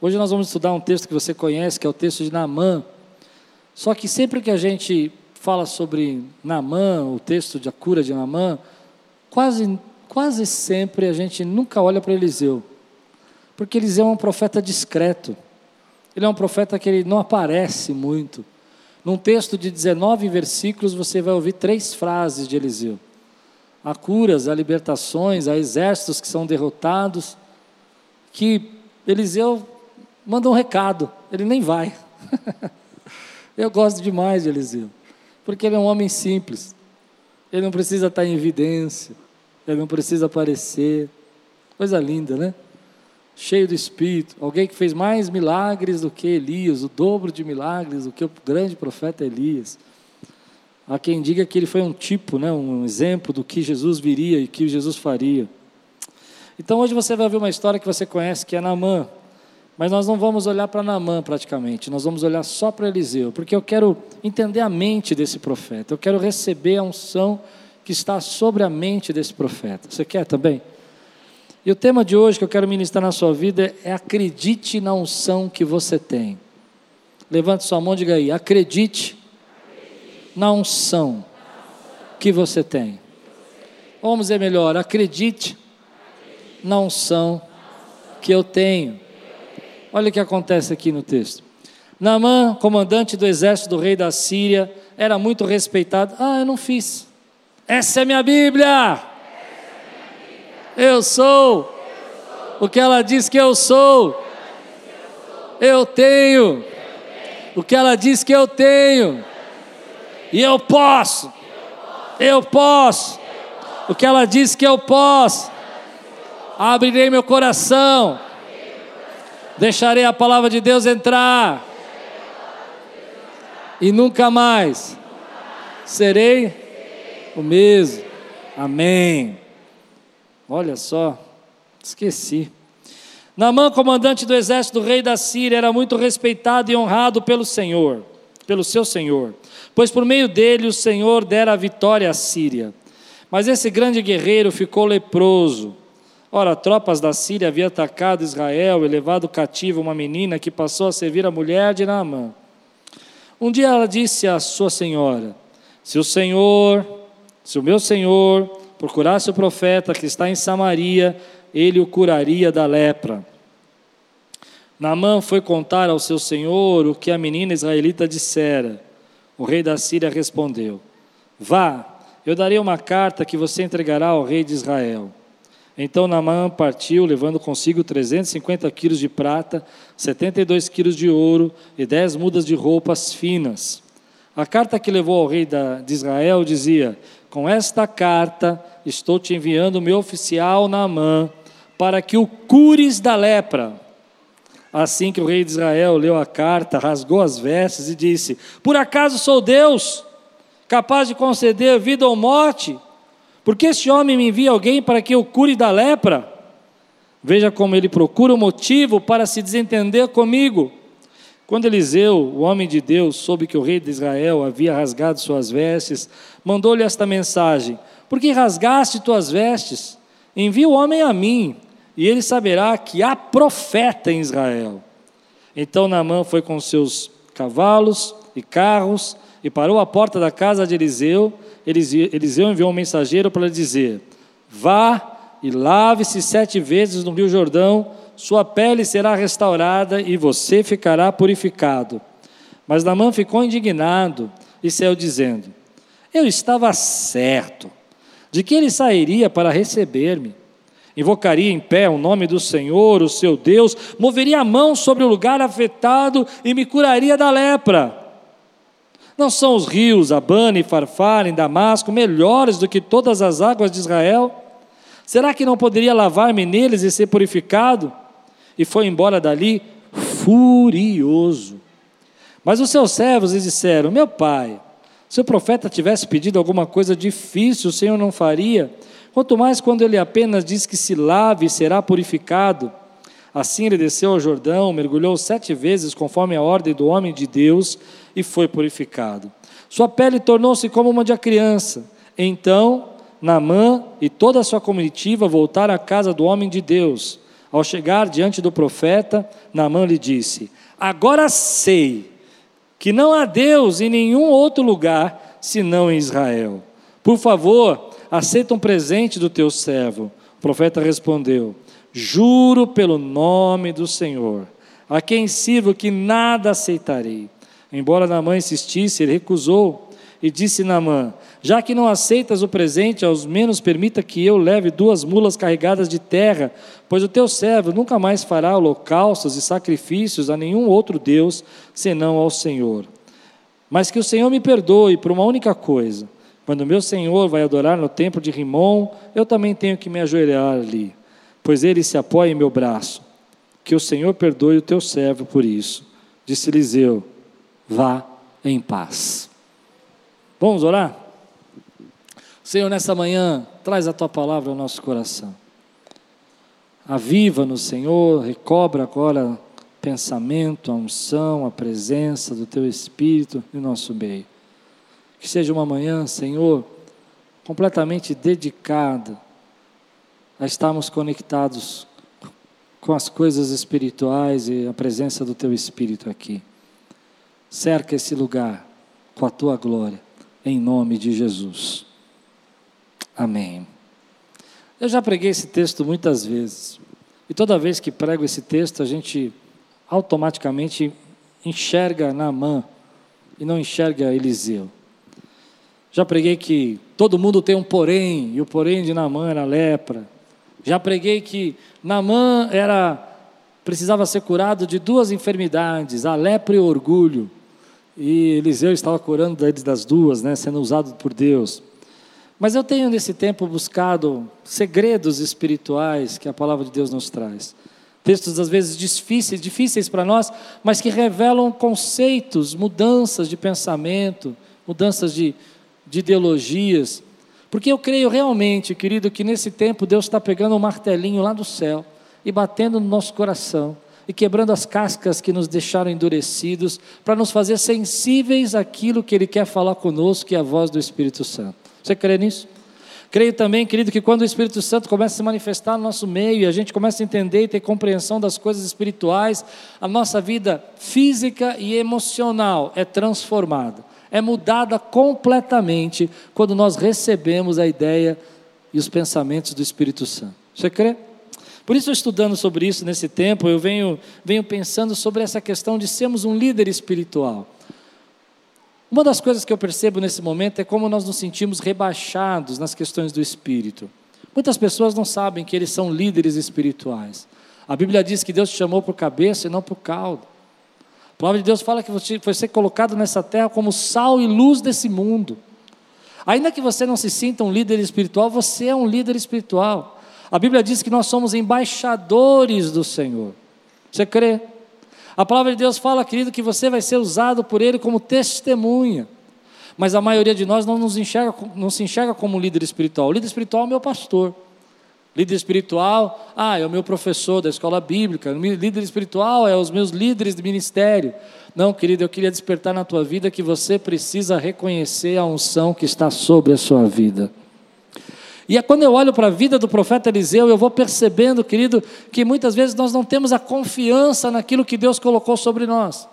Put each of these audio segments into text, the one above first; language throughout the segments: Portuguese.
Hoje nós vamos estudar um texto que você conhece, que é o texto de Naamã. Só que sempre que a gente fala sobre Naamã, o texto de a cura de Naamã, quase, quase sempre a gente nunca olha para Eliseu. Porque Eliseu é um profeta discreto. Ele é um profeta que ele não aparece muito. Num texto de 19 versículos, você vai ouvir três frases de Eliseu: há curas, há libertações, há exércitos que são derrotados. Que Eliseu manda um recado, ele nem vai. Eu gosto demais de Eliseu, porque ele é um homem simples, ele não precisa estar em evidência, ele não precisa aparecer. Coisa linda, né? cheio do Espírito, alguém que fez mais milagres do que Elias, o dobro de milagres do que o grande profeta Elias. Há quem diga que ele foi um tipo, né, um exemplo do que Jesus viria e que Jesus faria. Então hoje você vai ouvir uma história que você conhece, que é Naamã. Mas nós não vamos olhar para Naamã praticamente, nós vamos olhar só para Eliseu, porque eu quero entender a mente desse profeta, eu quero receber a unção que está sobre a mente desse profeta. Você quer também? E o tema de hoje que eu quero ministrar na sua vida é acredite na unção que você tem. Levante sua mão e diga aí, acredite na unção que você tem. Vamos dizer melhor, acredite na unção que eu tenho. Olha o que acontece aqui no texto. Naamã, comandante do exército do rei da Síria, era muito respeitado. Ah, eu não fiz. Essa é minha Bíblia. Eu sou o que ela diz que eu sou. Eu tenho o que ela diz que eu tenho. E eu posso. Eu posso. O que ela diz que eu posso. Abrirei meu coração. Deixarei a palavra de Deus entrar. E nunca mais serei o mesmo. Amém. Olha só, esqueci. Namã, comandante do exército do rei da Síria, era muito respeitado e honrado pelo Senhor, pelo seu Senhor, pois por meio dele o Senhor dera a vitória à Síria. Mas esse grande guerreiro ficou leproso. Ora, tropas da Síria haviam atacado Israel e levado cativo uma menina que passou a servir a mulher de Naamã. Um dia ela disse à sua senhora: Se o Senhor, se o meu Senhor procurasse o profeta que está em Samaria, ele o curaria da lepra. Naamã foi contar ao seu senhor o que a menina israelita dissera. O rei da Síria respondeu: Vá, eu darei uma carta que você entregará ao rei de Israel. Então Naamã partiu, levando consigo 350 quilos de prata, 72 quilos de ouro e 10 mudas de roupas finas. A carta que levou ao rei de Israel dizia: Com esta carta estou te enviando meu oficial Naamã, para que o cures da lepra. Assim que o rei de Israel leu a carta, rasgou as vestes e disse: Por acaso sou Deus, capaz de conceder vida ou morte? Porque este homem me envia alguém para que eu cure da lepra? Veja como ele procura o um motivo para se desentender comigo. Quando Eliseu, o homem de Deus, soube que o rei de Israel havia rasgado suas vestes, mandou-lhe esta mensagem: Por que rasgaste tuas vestes? Envia o homem a mim, e ele saberá que há profeta em Israel. Então Naamã foi com seus cavalos e carros e parou à porta da casa de Eliseu. Eliseu enviou um mensageiro para lhe dizer: Vá e lave-se sete vezes no Rio Jordão sua pele será restaurada e você ficará purificado. Mas Namã ficou indignado e saiu dizendo: Eu estava certo de que ele sairia para receber-me. Invocaria em pé o nome do Senhor, o seu Deus, moveria a mão sobre o lugar afetado e me curaria da lepra. Não são os rios Abana e Farfar em Damasco melhores do que todas as águas de Israel? Será que não poderia lavar-me neles e ser purificado? e foi embora dali furioso. Mas os seus servos lhe disseram: Meu pai, se o profeta tivesse pedido alguma coisa difícil, o Senhor não faria, quanto mais quando ele apenas diz que se lave e será purificado. Assim ele desceu ao Jordão, mergulhou sete vezes conforme a ordem do homem de Deus e foi purificado. Sua pele tornou-se como uma de criança. Então Naamã e toda a sua comitiva voltaram à casa do homem de Deus. Ao chegar diante do profeta, Naamã lhe disse: Agora sei que não há Deus em nenhum outro lugar senão em Israel. Por favor, aceita um presente do teu servo. O profeta respondeu: Juro pelo nome do Senhor, a quem sirvo que nada aceitarei. Embora Naamã insistisse, ele recusou e disse Naamã: Já que não aceitas o presente, aos menos permita que eu leve duas mulas carregadas de terra, pois o teu servo nunca mais fará holocaustos e sacrifícios a nenhum outro Deus senão ao Senhor. Mas que o Senhor me perdoe por uma única coisa. Quando meu Senhor vai adorar no templo de Rimon, eu também tenho que me ajoelhar ali, pois ele se apoia em meu braço. Que o Senhor perdoe o teu servo por isso. Disse Eliseu: Vá em paz. Vamos orar? Senhor, nessa manhã, traz a tua palavra ao nosso coração. Aviva-nos, Senhor, recobra agora pensamento, a unção, a presença do teu Espírito em nosso meio. Que seja uma manhã, Senhor, completamente dedicada a estarmos conectados com as coisas espirituais e a presença do teu Espírito aqui. Cerca esse lugar com a tua glória em nome de Jesus. Amém. Eu já preguei esse texto muitas vezes, e toda vez que prego esse texto, a gente automaticamente enxerga Naamã e não enxerga Eliseu. Já preguei que todo mundo tem um porém, e o porém de Naamã era lepra. Já preguei que Naamã era precisava ser curado de duas enfermidades, a lepra e o orgulho. E Eliseu estava curando eles das duas, né, sendo usado por Deus. Mas eu tenho nesse tempo buscado segredos espirituais que a palavra de Deus nos traz. Textos às vezes difíceis, difíceis para nós, mas que revelam conceitos, mudanças de pensamento, mudanças de, de ideologias. Porque eu creio realmente, querido, que nesse tempo Deus está pegando um martelinho lá do céu e batendo no nosso coração e quebrando as cascas que nos deixaram endurecidos, para nos fazer sensíveis àquilo que Ele quer falar conosco, que é a voz do Espírito Santo. Você crê nisso? Creio também, querido, que quando o Espírito Santo começa a se manifestar no nosso meio e a gente começa a entender e ter compreensão das coisas espirituais, a nossa vida física e emocional é transformada, é mudada completamente quando nós recebemos a ideia e os pensamentos do Espírito Santo. Você crê? Por isso, estudando sobre isso nesse tempo, eu venho, venho pensando sobre essa questão de sermos um líder espiritual. Uma das coisas que eu percebo nesse momento é como nós nos sentimos rebaixados nas questões do espírito. Muitas pessoas não sabem que eles são líderes espirituais. A Bíblia diz que Deus te chamou por cabeça e não por cauda. A palavra de Deus fala que você foi ser colocado nessa terra como sal e luz desse mundo. Ainda que você não se sinta um líder espiritual, você é um líder espiritual. A Bíblia diz que nós somos embaixadores do Senhor. Você crê? A palavra de Deus fala, querido, que você vai ser usado por Ele como testemunha. Mas a maioria de nós não, nos enxerga, não se enxerga como líder espiritual. O líder espiritual é o meu pastor. Líder espiritual, ah, é o meu professor da escola bíblica. Líder espiritual é os meus líderes de ministério. Não, querido, eu queria despertar na tua vida que você precisa reconhecer a unção que está sobre a sua vida. E é quando eu olho para a vida do profeta Eliseu, eu vou percebendo, querido, que muitas vezes nós não temos a confiança naquilo que Deus colocou sobre nós.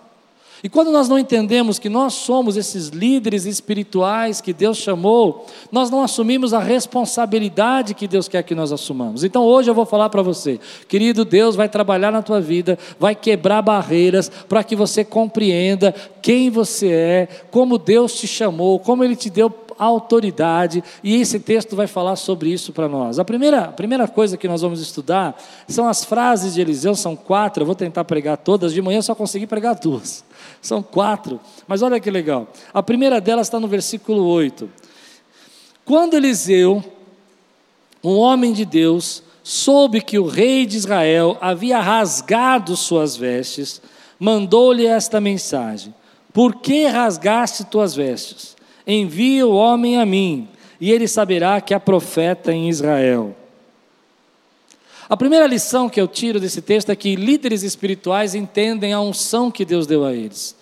E quando nós não entendemos que nós somos esses líderes espirituais que Deus chamou, nós não assumimos a responsabilidade que Deus quer que nós assumamos. Então hoje eu vou falar para você, querido, Deus vai trabalhar na tua vida, vai quebrar barreiras para que você compreenda quem você é, como Deus te chamou, como Ele te deu autoridade, e esse texto vai falar sobre isso para nós. A primeira, a primeira coisa que nós vamos estudar são as frases de Eliseu, são quatro, eu vou tentar pregar todas, de manhã eu só consegui pregar duas. São quatro, mas olha que legal. A primeira delas está no versículo 8. Quando Eliseu, um homem de Deus, soube que o rei de Israel havia rasgado suas vestes, mandou-lhe esta mensagem: Por que rasgaste tuas vestes? Envia o homem a mim, e ele saberá que há profeta em Israel. A primeira lição que eu tiro desse texto é que líderes espirituais entendem a unção que Deus deu a eles.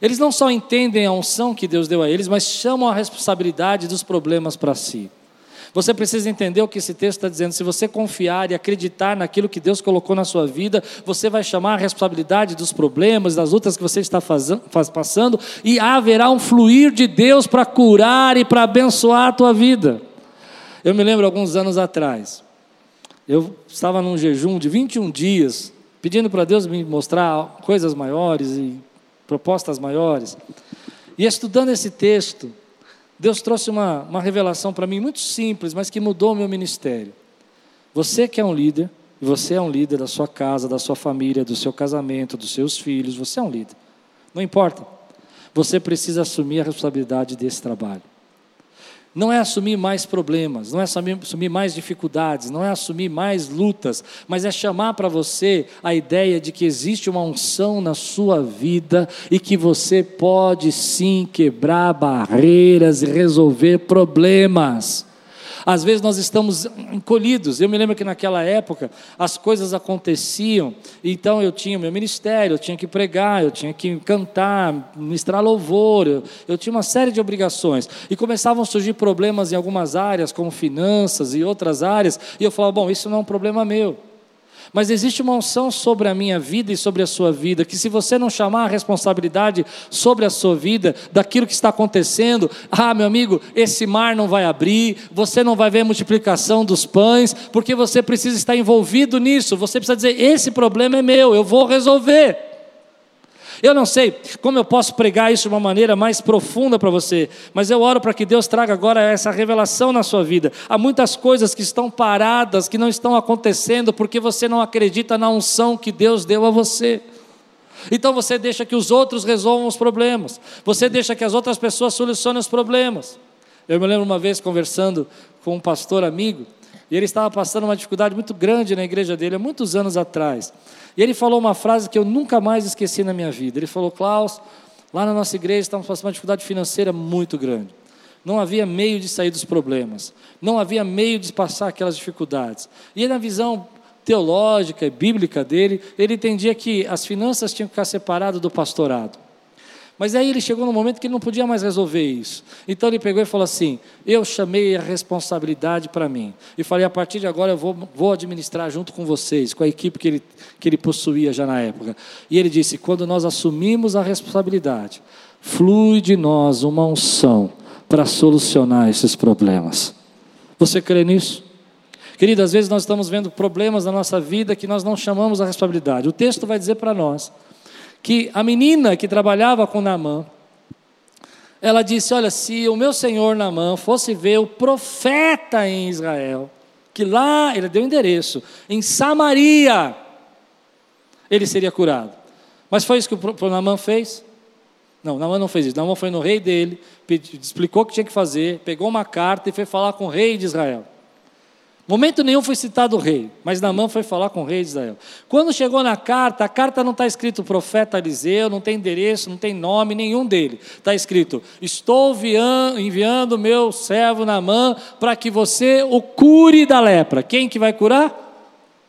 Eles não só entendem a unção que Deus deu a eles, mas chamam a responsabilidade dos problemas para si. Você precisa entender o que esse texto está dizendo. Se você confiar e acreditar naquilo que Deus colocou na sua vida, você vai chamar a responsabilidade dos problemas, das lutas que você está fazendo, faz, passando, e haverá um fluir de Deus para curar e para abençoar a tua vida. Eu me lembro alguns anos atrás, eu estava num jejum de 21 dias, pedindo para Deus me mostrar coisas maiores e propostas maiores. E estudando esse texto, Deus trouxe uma, uma revelação para mim muito simples, mas que mudou o meu ministério. Você que é um líder, e você é um líder da sua casa, da sua família, do seu casamento, dos seus filhos, você é um líder. Não importa. Você precisa assumir a responsabilidade desse trabalho não é assumir mais problemas, não é assumir mais dificuldades, não é assumir mais lutas, mas é chamar para você a ideia de que existe uma unção na sua vida e que você pode sim quebrar barreiras e resolver problemas. Às vezes nós estamos encolhidos. Eu me lembro que naquela época as coisas aconteciam, então eu tinha o meu ministério, eu tinha que pregar, eu tinha que cantar, ministrar louvor, eu, eu tinha uma série de obrigações. E começavam a surgir problemas em algumas áreas, como finanças e outras áreas, e eu falava: bom, isso não é um problema meu. Mas existe uma unção sobre a minha vida e sobre a sua vida, que se você não chamar a responsabilidade sobre a sua vida, daquilo que está acontecendo, ah, meu amigo, esse mar não vai abrir, você não vai ver a multiplicação dos pães, porque você precisa estar envolvido nisso, você precisa dizer: esse problema é meu, eu vou resolver. Eu não sei como eu posso pregar isso de uma maneira mais profunda para você, mas eu oro para que Deus traga agora essa revelação na sua vida. Há muitas coisas que estão paradas, que não estão acontecendo, porque você não acredita na unção que Deus deu a você. Então você deixa que os outros resolvam os problemas, você deixa que as outras pessoas solucionem os problemas. Eu me lembro uma vez conversando com um pastor amigo, e ele estava passando uma dificuldade muito grande na igreja dele, há muitos anos atrás. E ele falou uma frase que eu nunca mais esqueci na minha vida. Ele falou: Klaus, lá na nossa igreja estamos passando uma dificuldade financeira muito grande. Não havia meio de sair dos problemas, não havia meio de passar aquelas dificuldades. E na visão teológica e bíblica dele, ele entendia que as finanças tinham que ficar separadas do pastorado. Mas aí ele chegou no momento que ele não podia mais resolver isso. Então ele pegou e falou assim: Eu chamei a responsabilidade para mim. E falei: A partir de agora eu vou, vou administrar junto com vocês, com a equipe que ele, que ele possuía já na época. E ele disse: Quando nós assumimos a responsabilidade, flui de nós uma unção para solucionar esses problemas. Você crê nisso? Querido, às vezes nós estamos vendo problemas na nossa vida que nós não chamamos a responsabilidade. O texto vai dizer para nós que a menina que trabalhava com Naamã, ela disse: Olha, se o meu senhor Naamã fosse ver o profeta em Israel, que lá, ele deu endereço, em Samaria, ele seria curado. Mas foi isso que o Naamã fez? Não, Naamã não fez isso. Naamã foi no rei dele, explicou o que tinha que fazer, pegou uma carta e foi falar com o rei de Israel. Momento nenhum foi citado o rei, mas Naamã foi falar com o rei de Israel. Quando chegou na carta, a carta não está escrito profeta Eliseu, não tem endereço, não tem nome nenhum dele. Está escrito: Estou enviando meu servo Naamã para que você o cure da lepra. Quem que vai curar?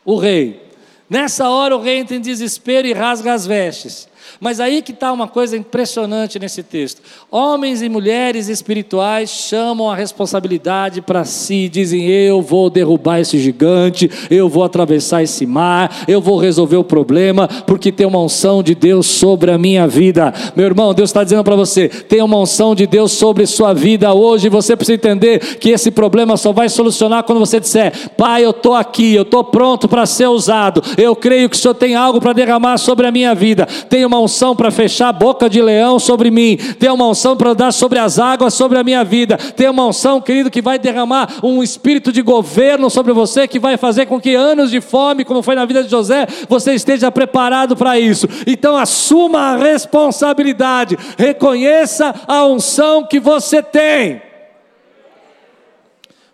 O rei. Nessa hora o rei entra em desespero e rasga as vestes. Mas aí que está uma coisa impressionante nesse texto. Homens e mulheres espirituais chamam a responsabilidade para si, dizem: Eu vou derrubar esse gigante, eu vou atravessar esse mar, eu vou resolver o problema, porque tem uma unção de Deus sobre a minha vida. Meu irmão, Deus está dizendo para você: tem uma unção de Deus sobre sua vida hoje. Você precisa entender que esse problema só vai solucionar quando você disser: Pai, eu estou aqui, eu estou pronto para ser usado, eu creio que o Senhor tem algo para derramar sobre a minha vida. Tem uma unção para fechar a boca de leão sobre mim, tem uma unção para dar sobre as águas sobre a minha vida, tem uma unção, querido, que vai derramar um espírito de governo sobre você, que vai fazer com que anos de fome, como foi na vida de José, você esteja preparado para isso. Então assuma a responsabilidade, reconheça a unção que você tem.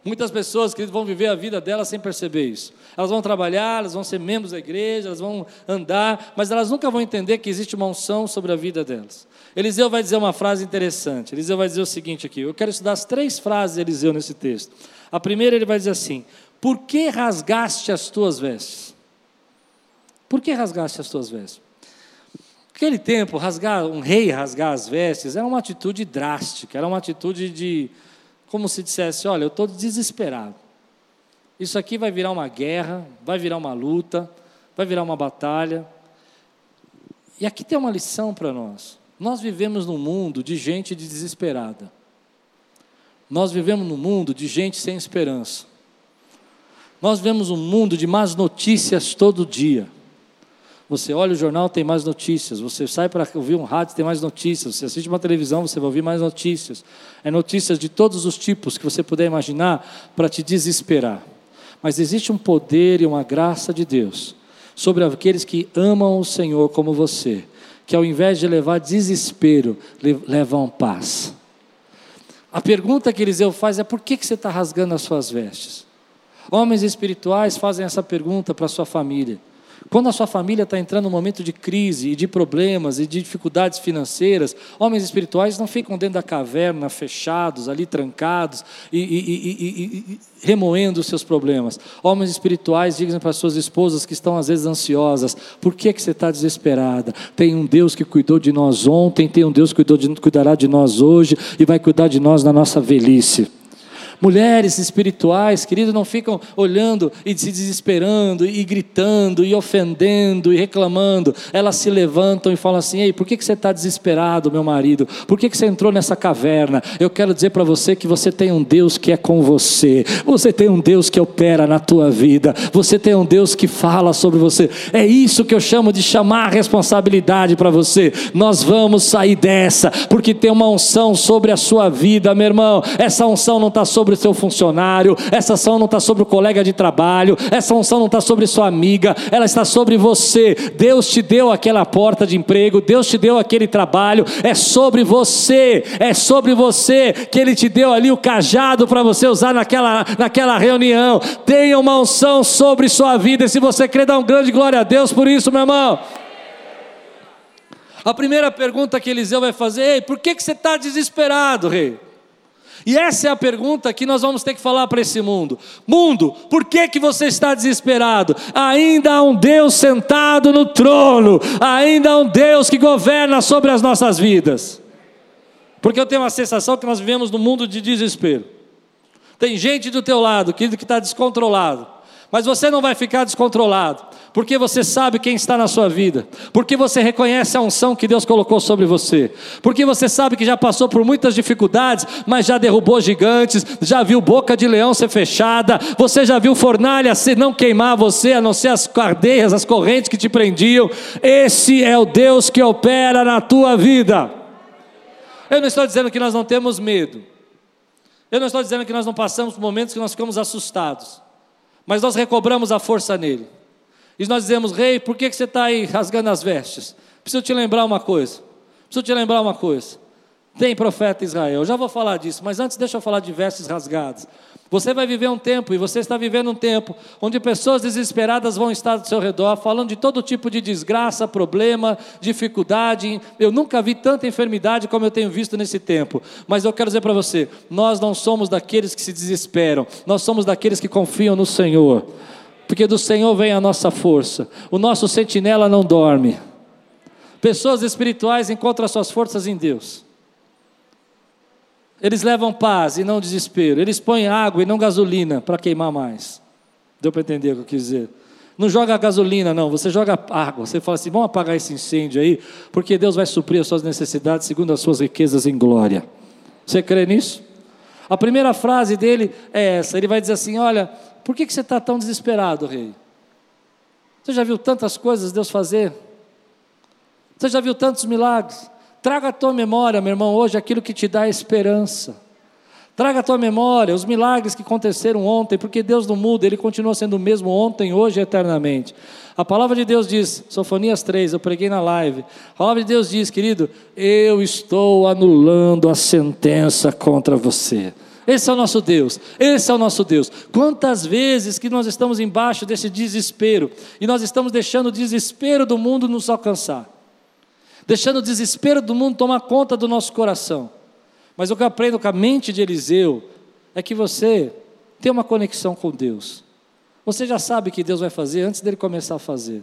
Muitas pessoas, querido, vão viver a vida delas sem perceber isso. Elas vão trabalhar, elas vão ser membros da igreja, elas vão andar, mas elas nunca vão entender que existe uma unção sobre a vida delas. Eliseu vai dizer uma frase interessante. Eliseu vai dizer o seguinte aqui. Eu quero estudar as três frases de Eliseu nesse texto. A primeira ele vai dizer assim: Por que rasgaste as tuas vestes? Por que rasgaste as tuas vestes? Naquele tempo, rasgar, um rei rasgar as vestes era uma atitude drástica, era uma atitude de como se dissesse: Olha, eu estou desesperado. Isso aqui vai virar uma guerra, vai virar uma luta, vai virar uma batalha. E aqui tem uma lição para nós. Nós vivemos num mundo de gente desesperada. Nós vivemos num mundo de gente sem esperança. Nós vivemos um mundo de más notícias todo dia. Você olha o jornal, tem mais notícias. Você sai para ouvir um rádio, tem mais notícias. Você assiste uma televisão, você vai ouvir mais notícias. É notícias de todos os tipos que você puder imaginar para te desesperar. Mas existe um poder e uma graça de Deus sobre aqueles que amam o Senhor como você, que ao invés de levar desespero, levam paz. A pergunta que Eliseu faz é: por que, que você está rasgando as suas vestes? Homens espirituais fazem essa pergunta para sua família. Quando a sua família está entrando num momento de crise e de problemas e de dificuldades financeiras, homens espirituais não ficam dentro da caverna, fechados, ali trancados e, e, e, e remoendo os seus problemas. Homens espirituais dizem para suas esposas que estão às vezes ansiosas: por que, que você está desesperada? Tem um Deus que cuidou de nós ontem, tem um Deus que cuidou de, cuidará de nós hoje e vai cuidar de nós na nossa velhice. Mulheres espirituais, querido, não ficam olhando e se desesperando, e gritando, e ofendendo, e reclamando. Elas se levantam e falam assim: Ei, por que, que você está desesperado, meu marido? Por que, que você entrou nessa caverna? Eu quero dizer para você que você tem um Deus que é com você, você tem um Deus que opera na tua vida, você tem um Deus que fala sobre você. É isso que eu chamo de chamar a responsabilidade para você. Nós vamos sair dessa, porque tem uma unção sobre a sua vida, meu irmão. Essa unção não está sobre sobre o seu funcionário, essa unção não está sobre o colega de trabalho, essa unção não está sobre sua amiga, ela está sobre você. Deus te deu aquela porta de emprego, Deus te deu aquele trabalho, é sobre você, é sobre você que Ele te deu ali o cajado para você usar naquela, naquela reunião. Tenha uma unção sobre sua vida, e se você crê, dá um grande glória a Deus por isso, meu irmão. A primeira pergunta que Eliseu vai fazer: Ei, por que, que você está desesperado, rei? E essa é a pergunta que nós vamos ter que falar para esse mundo: Mundo, por que, que você está desesperado? Ainda há um Deus sentado no trono, ainda há um Deus que governa sobre as nossas vidas. Porque eu tenho uma sensação que nós vivemos num mundo de desespero. Tem gente do teu lado, que está descontrolado. Mas você não vai ficar descontrolado, porque você sabe quem está na sua vida, porque você reconhece a unção que Deus colocou sobre você, porque você sabe que já passou por muitas dificuldades, mas já derrubou gigantes, já viu boca de leão ser fechada, você já viu fornalha se não queimar você, a não ser as cadeias, as correntes que te prendiam. Esse é o Deus que opera na tua vida. Eu não estou dizendo que nós não temos medo, eu não estou dizendo que nós não passamos momentos que nós ficamos assustados mas nós recobramos a força nele. E nós dizemos, rei, por que, que você está aí rasgando as vestes? Preciso te lembrar uma coisa. Preciso te lembrar uma coisa. Tem profeta Israel, eu já vou falar disso, mas antes deixa eu falar de vestes rasgadas. Você vai viver um tempo, e você está vivendo um tempo, onde pessoas desesperadas vão estar do seu redor, falando de todo tipo de desgraça, problema, dificuldade. Eu nunca vi tanta enfermidade como eu tenho visto nesse tempo. Mas eu quero dizer para você: nós não somos daqueles que se desesperam, nós somos daqueles que confiam no Senhor, porque do Senhor vem a nossa força. O nosso sentinela não dorme. Pessoas espirituais encontram as suas forças em Deus. Eles levam paz e não desespero. Eles põem água e não gasolina para queimar mais. Deu para entender o que eu quis dizer? Não joga gasolina, não. Você joga água. Você fala assim: vamos apagar esse incêndio aí, porque Deus vai suprir as suas necessidades segundo as suas riquezas em glória. Você crê nisso? A primeira frase dele é essa: ele vai dizer assim: Olha, por que, que você está tão desesperado, rei? Você já viu tantas coisas Deus fazer? Você já viu tantos milagres? Traga à tua memória, meu irmão, hoje aquilo que te dá esperança. Traga à tua memória os milagres que aconteceram ontem, porque Deus não muda, Ele continua sendo o mesmo ontem, hoje e eternamente. A palavra de Deus diz, Sofonias 3, eu preguei na live. A palavra de Deus diz, querido, eu estou anulando a sentença contra você. Esse é o nosso Deus, esse é o nosso Deus. Quantas vezes que nós estamos embaixo desse desespero e nós estamos deixando o desespero do mundo nos alcançar deixando o desespero do mundo tomar conta do nosso coração. Mas o que eu aprendo com a mente de Eliseu é que você tem uma conexão com Deus. Você já sabe o que Deus vai fazer antes dele começar a fazer.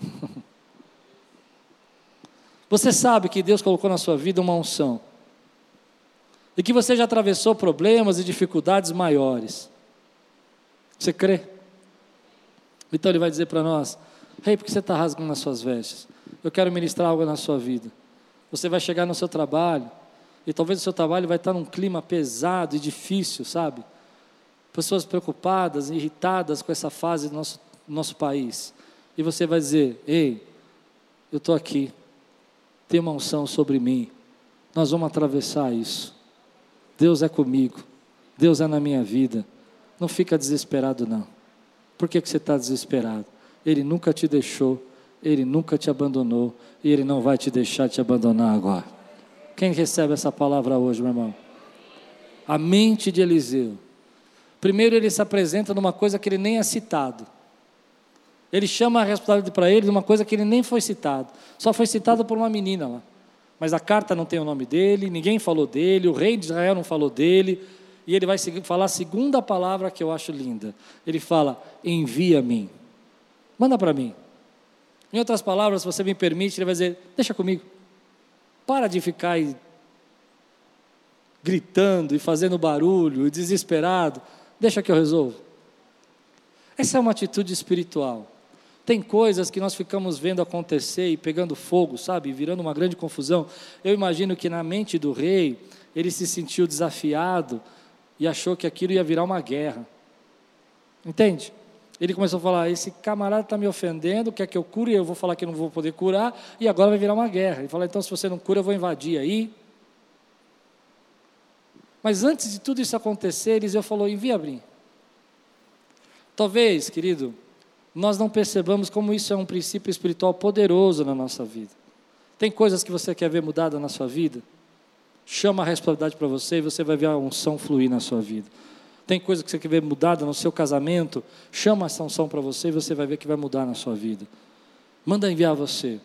Você sabe que Deus colocou na sua vida uma unção. e que você já atravessou problemas e dificuldades maiores. Você crê? Então ele vai dizer para nós: Rei, hey, por que você está rasgando as suas vestes? Eu quero ministrar algo na sua vida. Você vai chegar no seu trabalho, e talvez o seu trabalho vai estar num clima pesado e difícil, sabe? Pessoas preocupadas, irritadas com essa fase do nosso, do nosso país. E você vai dizer: Ei, eu estou aqui, tem uma unção sobre mim, nós vamos atravessar isso. Deus é comigo, Deus é na minha vida. Não fica desesperado, não. Por que, que você está desesperado? Ele nunca te deixou, Ele nunca te abandonou e Ele não vai te deixar te abandonar agora. Quem recebe essa palavra hoje, meu irmão? A mente de Eliseu. Primeiro, ele se apresenta numa coisa que ele nem é citado. Ele chama a responsabilidade para ele de uma coisa que ele nem foi citado. Só foi citado por uma menina lá mas a carta não tem o nome dele, ninguém falou dele, o rei de Israel não falou dele, e ele vai falar a segunda palavra que eu acho linda. Ele fala: envia-me, manda para mim. Em outras palavras, se você me permite, ele vai dizer: deixa comigo, para de ficar aí gritando e fazendo barulho e desesperado, deixa que eu resolvo. Essa é uma atitude espiritual. Tem coisas que nós ficamos vendo acontecer e pegando fogo, sabe, virando uma grande confusão. Eu imagino que na mente do rei, ele se sentiu desafiado e achou que aquilo ia virar uma guerra. Entende? Ele começou a falar: esse camarada está me ofendendo, quer que eu cure, eu vou falar que não vou poder curar, e agora vai virar uma guerra. Ele falou: então, se você não cura, eu vou invadir aí. Mas antes de tudo isso acontecer, Eliseu falou: envia abrir. Talvez, querido, nós não percebamos como isso é um princípio espiritual poderoso na nossa vida. Tem coisas que você quer ver mudada na sua vida? Chama a responsabilidade para você e você vai ver a unção fluir na sua vida. Tem coisas que você quer ver mudada no seu casamento? Chama essa unção para você e você vai ver que vai mudar na sua vida. Manda enviar você.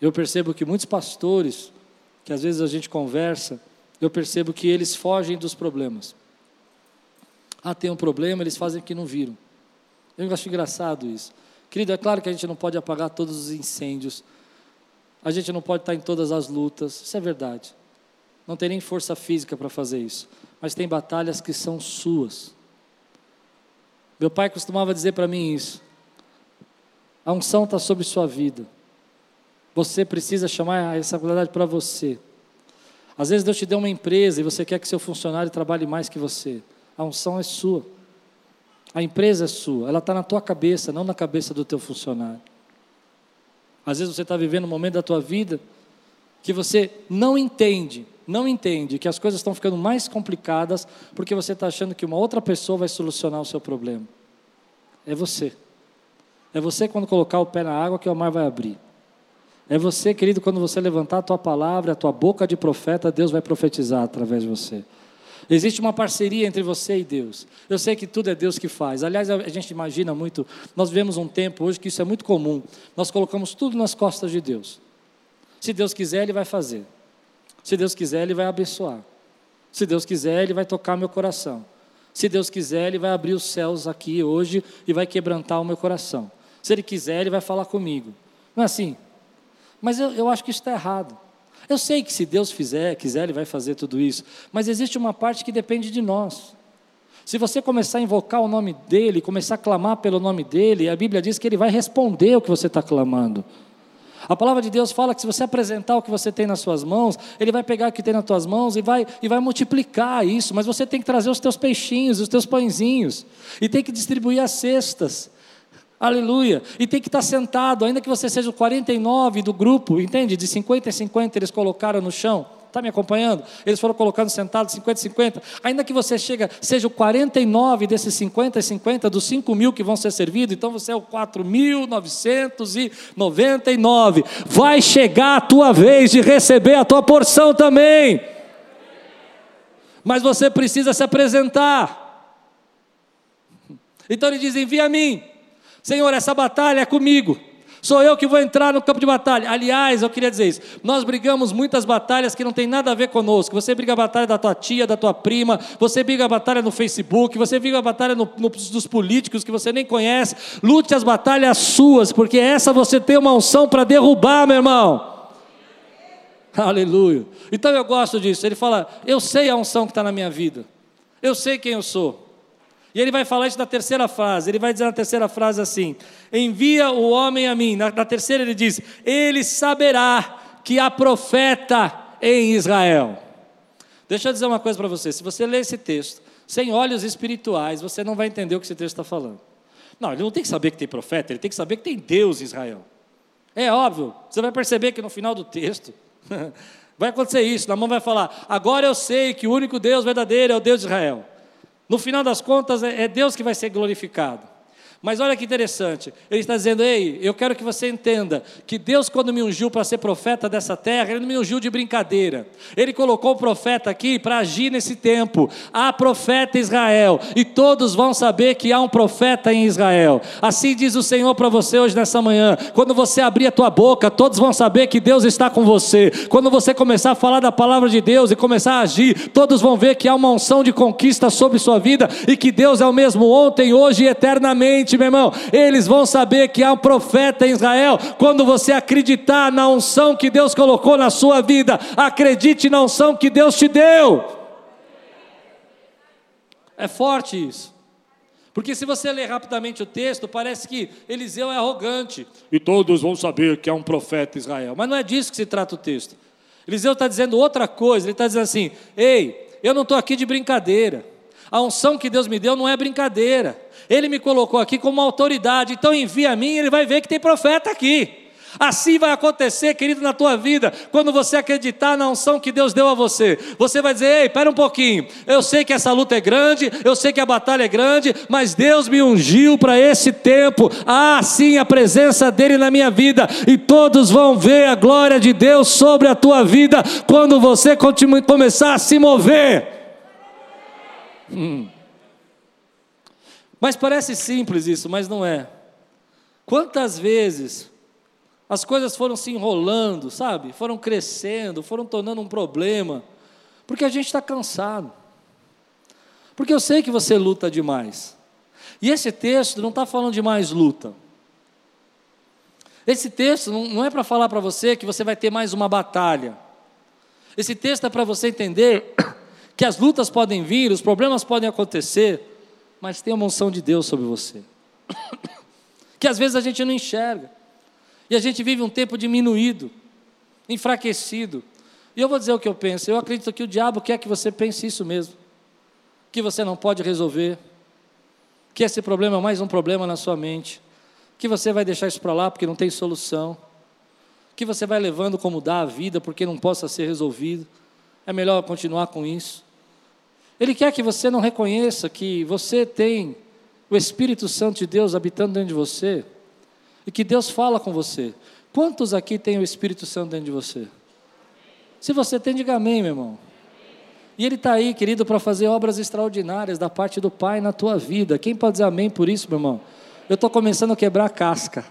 Eu percebo que muitos pastores, que às vezes a gente conversa, eu percebo que eles fogem dos problemas. Ah, tem um problema, eles fazem que não viram. Eu acho engraçado isso. Querido, é claro que a gente não pode apagar todos os incêndios, a gente não pode estar em todas as lutas, isso é verdade. Não tem nem força física para fazer isso, mas tem batalhas que são suas. Meu pai costumava dizer para mim isso. A unção está sobre sua vida. Você precisa chamar essa qualidade para você. Às vezes Deus te deu uma empresa e você quer que seu funcionário trabalhe mais que você. A unção é sua. A empresa é sua, ela está na tua cabeça, não na cabeça do teu funcionário. Às vezes você está vivendo um momento da tua vida que você não entende, não entende que as coisas estão ficando mais complicadas porque você está achando que uma outra pessoa vai solucionar o seu problema. É você. É você quando colocar o pé na água que o mar vai abrir. É você, querido, quando você levantar a tua palavra, a tua boca de profeta, Deus vai profetizar através de você. Existe uma parceria entre você e Deus. Eu sei que tudo é Deus que faz. Aliás, a gente imagina muito, nós vivemos um tempo hoje que isso é muito comum. Nós colocamos tudo nas costas de Deus. Se Deus quiser, Ele vai fazer. Se Deus quiser, Ele vai abençoar. Se Deus quiser, Ele vai tocar meu coração. Se Deus quiser, Ele vai abrir os céus aqui hoje e vai quebrantar o meu coração. Se Ele quiser, Ele vai falar comigo. Não é assim? Mas eu, eu acho que isso está errado. Eu sei que se Deus fizer, quiser, Ele vai fazer tudo isso, mas existe uma parte que depende de nós. Se você começar a invocar o nome dEle, começar a clamar pelo nome dEle, a Bíblia diz que Ele vai responder o que você está clamando. A palavra de Deus fala que se você apresentar o que você tem nas suas mãos, Ele vai pegar o que tem nas tuas mãos e vai, e vai multiplicar isso. Mas você tem que trazer os teus peixinhos, os teus pãezinhos, e tem que distribuir as cestas. Aleluia. E tem que estar sentado, ainda que você seja o 49 do grupo, entende? De 50 em 50 eles colocaram no chão. Está me acompanhando? Eles foram colocando sentados 50 e 50. Ainda que você chega, seja o 49 desses 50 e 50 dos 5 mil que vão ser servidos, então você é o 4.999. Vai chegar a tua vez de receber a tua porção também. Mas você precisa se apresentar. Então ele diz: envia a mim. Senhor, essa batalha é comigo. Sou eu que vou entrar no campo de batalha. Aliás, eu queria dizer isso. Nós brigamos muitas batalhas que não tem nada a ver conosco. Você briga a batalha da tua tia, da tua prima. Você briga a batalha no Facebook. Você briga a batalha no, no, dos políticos que você nem conhece. Lute as batalhas suas, porque essa você tem uma unção para derrubar, meu irmão. Aleluia. Então eu gosto disso. Ele fala: Eu sei a unção que está na minha vida, eu sei quem eu sou. E ele vai falar isso na terceira frase. Ele vai dizer na terceira frase assim: Envia o homem a mim. Na, na terceira ele diz: Ele saberá que há profeta em Israel. Deixa eu dizer uma coisa para você: se você ler esse texto sem olhos espirituais, você não vai entender o que esse texto está falando. Não, ele não tem que saber que tem profeta, ele tem que saber que tem Deus em Israel. É óbvio, você vai perceber que no final do texto vai acontecer isso. Na mão vai falar: Agora eu sei que o único Deus verdadeiro é o Deus de Israel. No final das contas, é, é Deus que vai ser glorificado. Mas olha que interessante, ele está dizendo: Ei, eu quero que você entenda que Deus, quando me ungiu para ser profeta dessa terra, Ele não me ungiu de brincadeira. Ele colocou o profeta aqui para agir nesse tempo. Há profeta em Israel, e todos vão saber que há um profeta em Israel. Assim diz o Senhor para você hoje nessa manhã: quando você abrir a tua boca, todos vão saber que Deus está com você. Quando você começar a falar da palavra de Deus e começar a agir, todos vão ver que há uma unção de conquista sobre sua vida e que Deus é o mesmo ontem, hoje e eternamente meu irmão, eles vão saber que há um profeta em Israel quando você acreditar na unção que Deus colocou na sua vida. Acredite na unção que Deus te deu. É forte isso. Porque se você ler rapidamente o texto, parece que Eliseu é arrogante. E todos vão saber que é um profeta Israel. Mas não é disso que se trata o texto. Eliseu está dizendo outra coisa. Ele está dizendo assim: Ei, eu não estou aqui de brincadeira. A unção que Deus me deu não é brincadeira. Ele me colocou aqui como autoridade, então envia a mim, ele vai ver que tem profeta aqui. Assim vai acontecer, querido, na tua vida, quando você acreditar na unção que Deus deu a você. Você vai dizer: Ei, espera um pouquinho, eu sei que essa luta é grande, eu sei que a batalha é grande, mas Deus me ungiu para esse tempo. Ah, sim, a presença dEle na minha vida, e todos vão ver a glória de Deus sobre a tua vida quando você começar a se mover. Hum. Mas parece simples isso, mas não é. Quantas vezes as coisas foram se enrolando, sabe? Foram crescendo, foram tornando um problema, porque a gente está cansado. Porque eu sei que você luta demais. E esse texto não está falando de mais luta. Esse texto não é para falar para você que você vai ter mais uma batalha. Esse texto é para você entender que as lutas podem vir, os problemas podem acontecer, mas tem a unção de Deus sobre você. Que às vezes a gente não enxerga. E a gente vive um tempo diminuído, enfraquecido. E eu vou dizer o que eu penso. Eu acredito que o diabo quer que você pense isso mesmo. Que você não pode resolver. Que esse problema é mais um problema na sua mente. Que você vai deixar isso para lá porque não tem solução. Que você vai levando como dá a vida porque não possa ser resolvido. É melhor continuar com isso. Ele quer que você não reconheça que você tem o Espírito Santo de Deus habitando dentro de você e que Deus fala com você. Quantos aqui têm o Espírito Santo dentro de você? Se você tem, diga amém, meu irmão. E Ele está aí, querido, para fazer obras extraordinárias da parte do Pai na tua vida. Quem pode dizer amém por isso, meu irmão? Eu estou começando a quebrar a casca.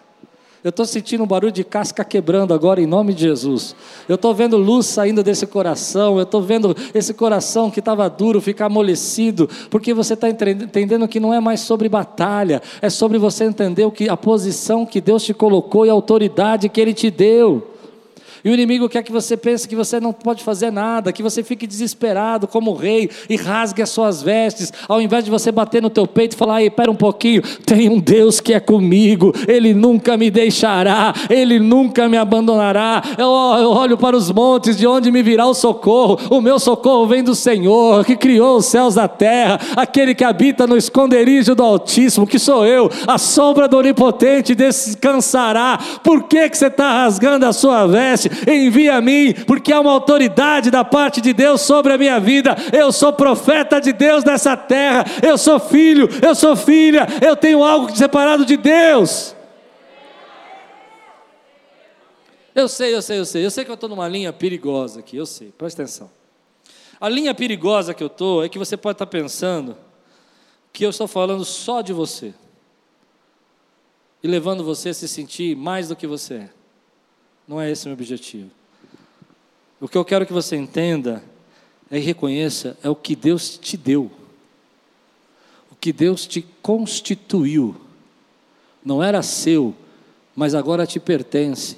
Eu estou sentindo um barulho de casca quebrando agora em nome de Jesus. Eu estou vendo luz saindo desse coração. Eu estou vendo esse coração que estava duro ficar amolecido, porque você está entendendo que não é mais sobre batalha, é sobre você entender o que a posição que Deus te colocou e a autoridade que Ele te deu. E o inimigo quer que você pense que você não pode fazer nada, que você fique desesperado como rei e rasgue as suas vestes, ao invés de você bater no teu peito e falar: "Ei, espera um pouquinho, tem um Deus que é comigo, ele nunca me deixará, ele nunca me abandonará". Eu, eu olho para os montes, de onde me virá o socorro? O meu socorro vem do Senhor, que criou os céus da terra, aquele que habita no esconderijo do Altíssimo, que sou eu, a sombra do Onipotente descansará. Por que que você está rasgando a sua veste? Envia a mim, porque há uma autoridade da parte de Deus sobre a minha vida. Eu sou profeta de Deus nessa terra, eu sou filho, eu sou filha, eu tenho algo separado de Deus. Eu sei, eu sei, eu sei. Eu sei que eu estou numa linha perigosa aqui, eu sei, presta atenção. A linha perigosa que eu estou é que você pode estar pensando que eu estou falando só de você e levando você a se sentir mais do que você é. Não é esse o meu objetivo. O que eu quero que você entenda é e reconheça é o que Deus te deu. O que Deus te constituiu. Não era seu, mas agora te pertence,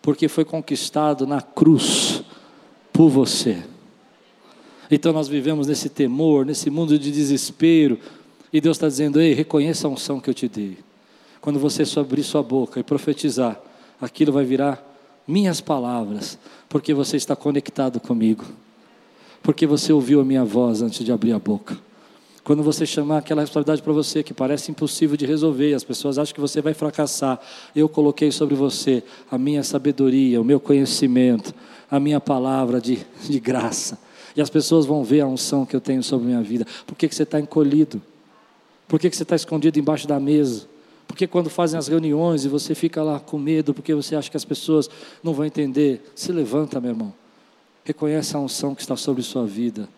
porque foi conquistado na cruz por você. Então nós vivemos nesse temor, nesse mundo de desespero, e Deus está dizendo: ei, reconheça a unção que eu te dei. Quando você abrir sua boca e profetizar, aquilo vai virar minhas palavras, porque você está conectado comigo, porque você ouviu a minha voz antes de abrir a boca. Quando você chamar aquela responsabilidade para você que parece impossível de resolver, as pessoas acham que você vai fracassar, eu coloquei sobre você a minha sabedoria, o meu conhecimento, a minha palavra de, de graça. E as pessoas vão ver a unção que eu tenho sobre a minha vida. Por que, que você está encolhido? Por que, que você está escondido embaixo da mesa? Porque quando fazem as reuniões e você fica lá com medo, porque você acha que as pessoas não vão entender, se levanta, meu irmão. Reconhece a unção que está sobre sua vida.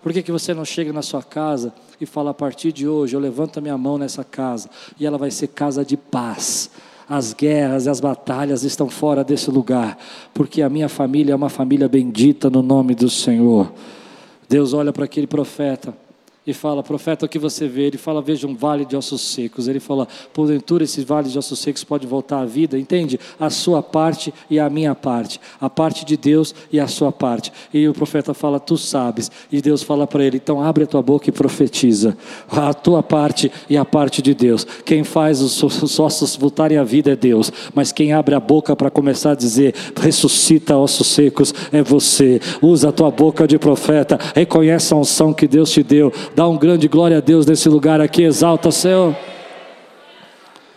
Por que, que você não chega na sua casa e fala: a partir de hoje eu levanto a minha mão nessa casa e ela vai ser casa de paz? As guerras e as batalhas estão fora desse lugar, porque a minha família é uma família bendita no nome do Senhor. Deus olha para aquele profeta e fala, profeta, o que você vê? Ele fala, veja um vale de ossos secos. Ele fala, porventura esse vale de ossos secos pode voltar à vida, entende? A sua parte e a minha parte, a parte de Deus e a sua parte. E o profeta fala, tu sabes. E Deus fala para ele, então abre a tua boca e profetiza. A tua parte e a parte de Deus. Quem faz os ossos voltarem à vida é Deus, mas quem abre a boca para começar a dizer, ressuscita ossos secos, é você. Usa a tua boca de profeta, reconhece a unção que Deus te deu Dá um grande glória a Deus nesse lugar aqui, exalta, Senhor.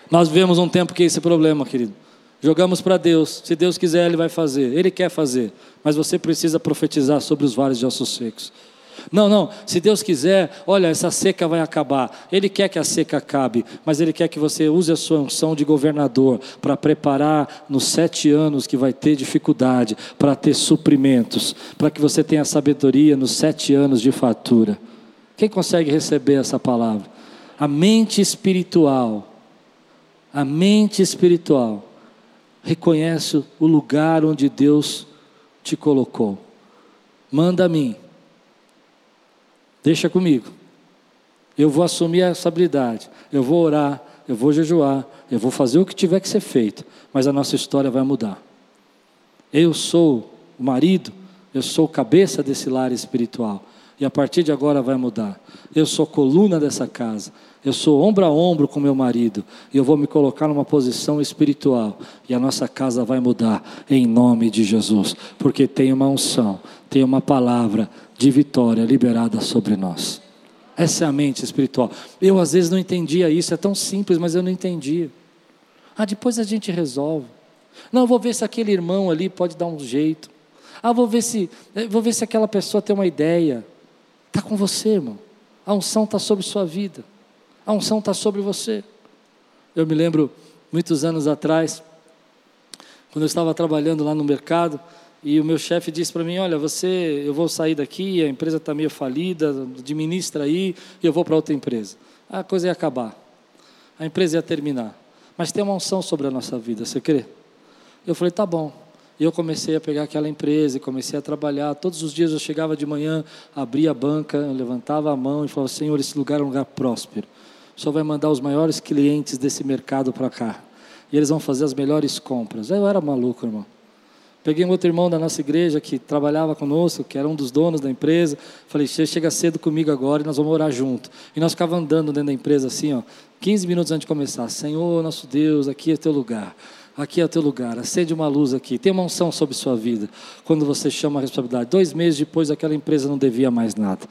Nós vivemos um tempo que é esse problema, querido. Jogamos para Deus, se Deus quiser, Ele vai fazer, Ele quer fazer, mas você precisa profetizar sobre os vales de ossos secos. Não, não, se Deus quiser, olha, essa seca vai acabar. Ele quer que a seca acabe, mas Ele quer que você use a sua unção de governador para preparar nos sete anos que vai ter dificuldade, para ter suprimentos, para que você tenha sabedoria nos sete anos de fatura. Quem consegue receber essa palavra? A mente espiritual, a mente espiritual reconhece o lugar onde Deus te colocou. Manda a mim. Deixa comigo. Eu vou assumir essa habilidade. Eu vou orar, eu vou jejuar, eu vou fazer o que tiver que ser feito, mas a nossa história vai mudar. Eu sou o marido, eu sou cabeça desse lar espiritual. E a partir de agora vai mudar. Eu sou coluna dessa casa. Eu sou ombro a ombro com meu marido. E eu vou me colocar numa posição espiritual. E a nossa casa vai mudar em nome de Jesus. Porque tem uma unção, tem uma palavra de vitória liberada sobre nós. Essa é a mente espiritual. Eu às vezes não entendia isso, é tão simples, mas eu não entendia. Ah, depois a gente resolve. Não, vou ver se aquele irmão ali pode dar um jeito. Ah, vou ver se, eh, vou ver se aquela pessoa tem uma ideia. Está com você, irmão. A unção está sobre sua vida. A unção está sobre você. Eu me lembro, muitos anos atrás, quando eu estava trabalhando lá no mercado, e o meu chefe disse para mim: Olha, você, eu vou sair daqui, a empresa está meio falida, administra aí, e eu vou para outra empresa. A coisa ia acabar, a empresa ia terminar. Mas tem uma unção sobre a nossa vida, você crê? Eu falei: Tá bom. E eu comecei a pegar aquela empresa e comecei a trabalhar. Todos os dias eu chegava de manhã, abria a banca, levantava a mão e falava: Senhor, esse lugar é um lugar próspero. O Senhor vai mandar os maiores clientes desse mercado para cá. E eles vão fazer as melhores compras. Eu era maluco, irmão. Peguei um outro irmão da nossa igreja que trabalhava conosco, que era um dos donos da empresa. Falei, chega cedo comigo agora e nós vamos orar junto. E nós ficávamos andando dentro da empresa assim, ó, 15 minutos antes de começar. Senhor, nosso Deus, aqui é teu lugar. Aqui é o teu lugar, acende uma luz aqui. Tem uma unção sobre sua vida. Quando você chama a responsabilidade. Dois meses depois, aquela empresa não devia mais nada.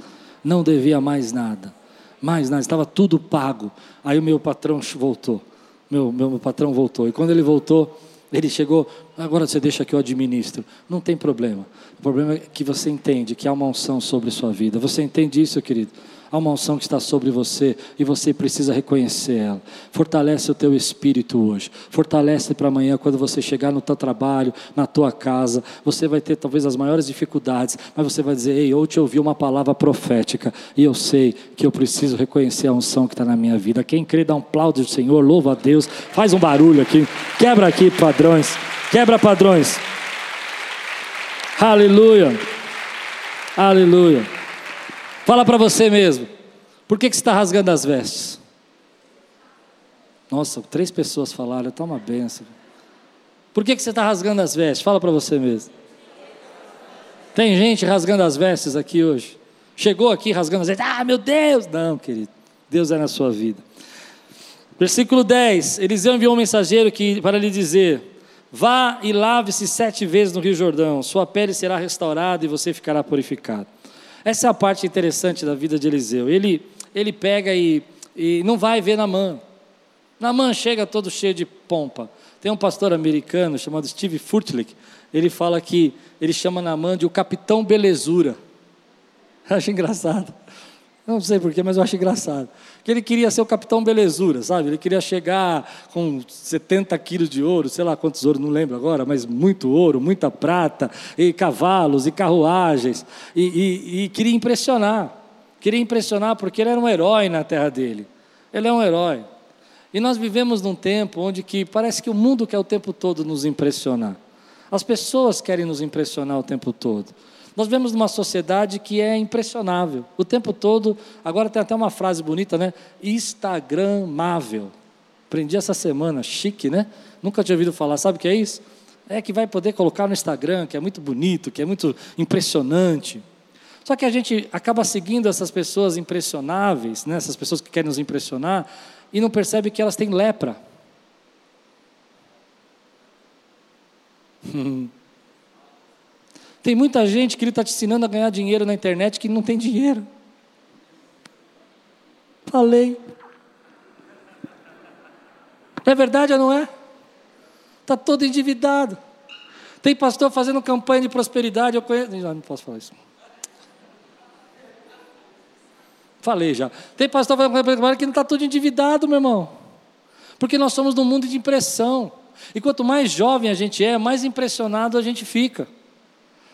Não devia mais nada. Mais nada, estava tudo pago. Aí o meu patrão voltou. Meu, meu, meu patrão voltou. E quando ele voltou, ele chegou, agora você deixa que eu administro. Não tem problema. O problema é que você entende que há uma unção sobre sua vida. Você entende isso, querido? Há uma unção que está sobre você e você precisa reconhecer ela. Fortalece o teu espírito hoje. Fortalece para amanhã quando você chegar no teu trabalho, na tua casa. Você vai ter talvez as maiores dificuldades, mas você vai dizer: Ei, eu te ouvi uma palavra profética e eu sei que eu preciso reconhecer a unção que está na minha vida. Quem crê, dá um aplauso do Senhor, louva a Deus, faz um barulho aqui, quebra aqui padrões, quebra padrões. Aleluia. Aleluia. Fala para você mesmo. Por que, que você está rasgando as vestes? Nossa, três pessoas falaram, está uma benção. Por que, que você está rasgando as vestes? Fala para você mesmo. Tem gente rasgando as vestes aqui hoje. Chegou aqui rasgando as vestes. Ah, meu Deus! Não, querido. Deus é na sua vida. Versículo 10: Eliseu enviou um mensageiro que, para lhe dizer: Vá e lave-se sete vezes no Rio Jordão, sua pele será restaurada e você ficará purificado. Essa é a parte interessante da vida de Eliseu. Ele, ele pega e, e não vai ver Namã. Namã chega todo cheio de pompa. Tem um pastor americano chamado Steve Furtick, ele fala que ele chama Namã de o capitão belezura. Eu acho engraçado. Não sei porquê, mas eu acho engraçado. Que ele queria ser o capitão belezura, sabe? Ele queria chegar com 70 quilos de ouro, sei lá quantos ouros, não lembro agora, mas muito ouro, muita prata, e cavalos, e carruagens, e, e, e queria impressionar. Queria impressionar porque ele era um herói na terra dele. Ele é um herói. E nós vivemos num tempo onde que parece que o mundo quer o tempo todo nos impressionar. As pessoas querem nos impressionar o tempo todo. Nós vemos uma sociedade que é impressionável. O tempo todo, agora tem até uma frase bonita, né? Instagramável. Aprendi essa semana, chique, né? Nunca tinha ouvido falar. Sabe o que é isso? É que vai poder colocar no Instagram, que é muito bonito, que é muito impressionante. Só que a gente acaba seguindo essas pessoas impressionáveis, né? essas pessoas que querem nos impressionar, e não percebe que elas têm lepra. Tem muita gente que ele está te ensinando a ganhar dinheiro na internet que não tem dinheiro. Falei. É verdade ou não é? Está todo endividado. Tem pastor fazendo campanha de prosperidade. Eu conheço. Já não posso falar isso. Falei já. Tem pastor fazendo campanha de prosperidade que não está todo endividado, meu irmão. Porque nós somos num mundo de impressão. E quanto mais jovem a gente é, mais impressionado a gente fica.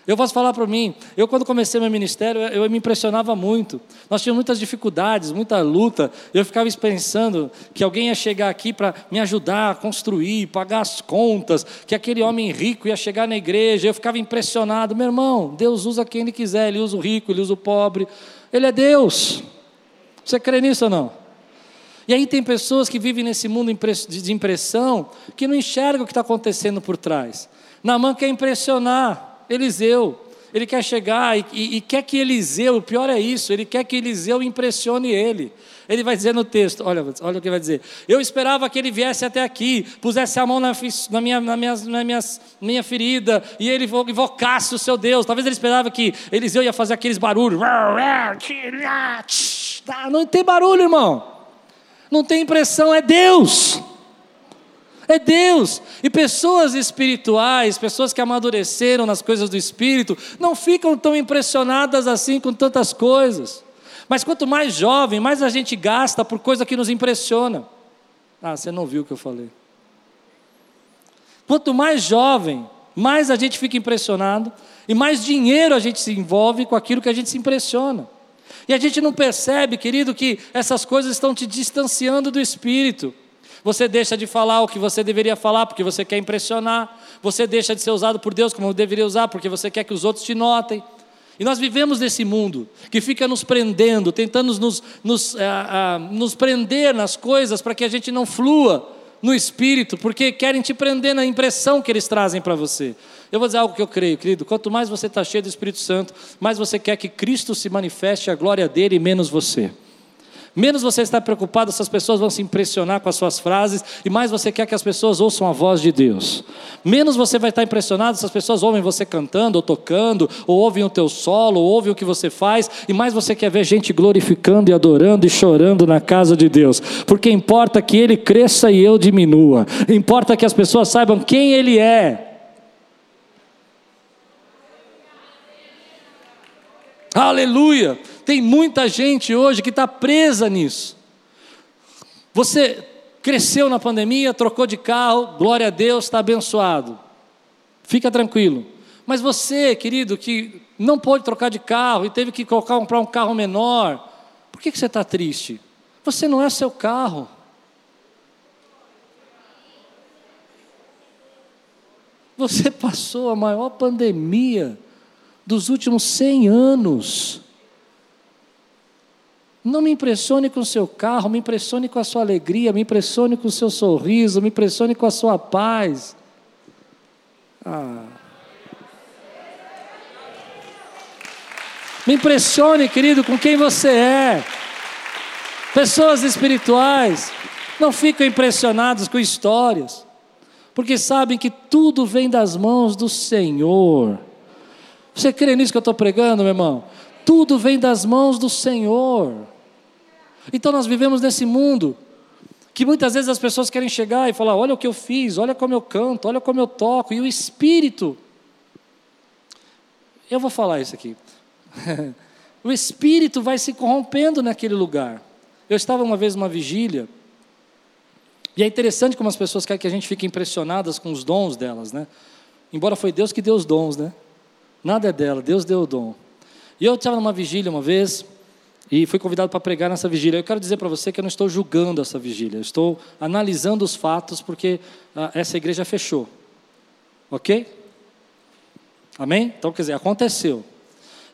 Eu posso falar para mim, eu quando comecei meu ministério, eu me impressionava muito. Nós tínhamos muitas dificuldades, muita luta. Eu ficava pensando que alguém ia chegar aqui para me ajudar a construir, pagar as contas, que aquele homem rico ia chegar na igreja. Eu ficava impressionado. Meu irmão, Deus usa quem Ele quiser. Ele usa o rico, Ele usa o pobre. Ele é Deus. Você crê nisso ou não? E aí tem pessoas que vivem nesse mundo de impressão que não enxergam o que está acontecendo por trás. mão quer impressionar. Eliseu. Ele quer chegar e, e, quer que Eliseu, o pior é isso, ele quer que Eliseu impressione ele. Ele vai dizer no texto: olha, olha o que vai dizer. Eu esperava que ele viesse até aqui, pusesse a mão na, na, minha, na, minha, na minha, minha ferida e ele invocasse o seu Deus. Talvez ele esperava que Eliseu ia fazer aqueles barulhos. Não tem barulho, irmão. Não tem impressão, é Deus. É Deus. E pessoas espirituais, pessoas que amadureceram nas coisas do espírito, não ficam tão impressionadas assim com tantas coisas. Mas quanto mais jovem, mais a gente gasta por coisa que nos impressiona. Ah, você não viu o que eu falei. Quanto mais jovem, mais a gente fica impressionado e mais dinheiro a gente se envolve com aquilo que a gente se impressiona. E a gente não percebe, querido, que essas coisas estão te distanciando do espírito. Você deixa de falar o que você deveria falar porque você quer impressionar. Você deixa de ser usado por Deus como deveria usar porque você quer que os outros te notem. E nós vivemos nesse mundo que fica nos prendendo, tentando nos, nos, ah, ah, nos prender nas coisas para que a gente não flua no espírito, porque querem te prender na impressão que eles trazem para você. Eu vou dizer algo que eu creio, querido: quanto mais você está cheio do Espírito Santo, mais você quer que Cristo se manifeste a glória dele e menos você. Menos você está preocupado se as pessoas vão se impressionar com as suas frases, e mais você quer que as pessoas ouçam a voz de Deus. Menos você vai estar impressionado se as pessoas ouvem você cantando, ou tocando, ou ouvem o teu solo, ou ouvem o que você faz, e mais você quer ver gente glorificando e adorando e chorando na casa de Deus. Porque importa que ele cresça e eu diminua. Importa que as pessoas saibam quem ele é. Aleluia! Tem muita gente hoje que está presa nisso. Você cresceu na pandemia, trocou de carro, glória a Deus, está abençoado. Fica tranquilo. Mas você, querido, que não pôde trocar de carro e teve que comprar um carro menor, por que, que você está triste? Você não é seu carro. Você passou a maior pandemia dos últimos 100 anos. Não me impressione com o seu carro, me impressione com a sua alegria, me impressione com o seu sorriso, me impressione com a sua paz. Ah. Me impressione, querido, com quem você é. Pessoas espirituais não ficam impressionadas com histórias, porque sabem que tudo vem das mãos do Senhor. Você crê nisso que eu estou pregando, meu irmão? Tudo vem das mãos do Senhor. Então nós vivemos nesse mundo que muitas vezes as pessoas querem chegar e falar: olha o que eu fiz, olha como eu canto, olha como eu toco, e o Espírito. Eu vou falar isso aqui. o Espírito vai se corrompendo naquele lugar. Eu estava uma vez numa vigília, e é interessante como as pessoas querem que a gente fique impressionadas com os dons delas, né? Embora foi Deus que deu os dons, né? Nada é dela, Deus deu o dom. E eu estava numa vigília uma vez, e fui convidado para pregar nessa vigília. Eu quero dizer para você que eu não estou julgando essa vigília, eu estou analisando os fatos, porque ah, essa igreja fechou. Ok? Amém? Então, quer dizer, aconteceu.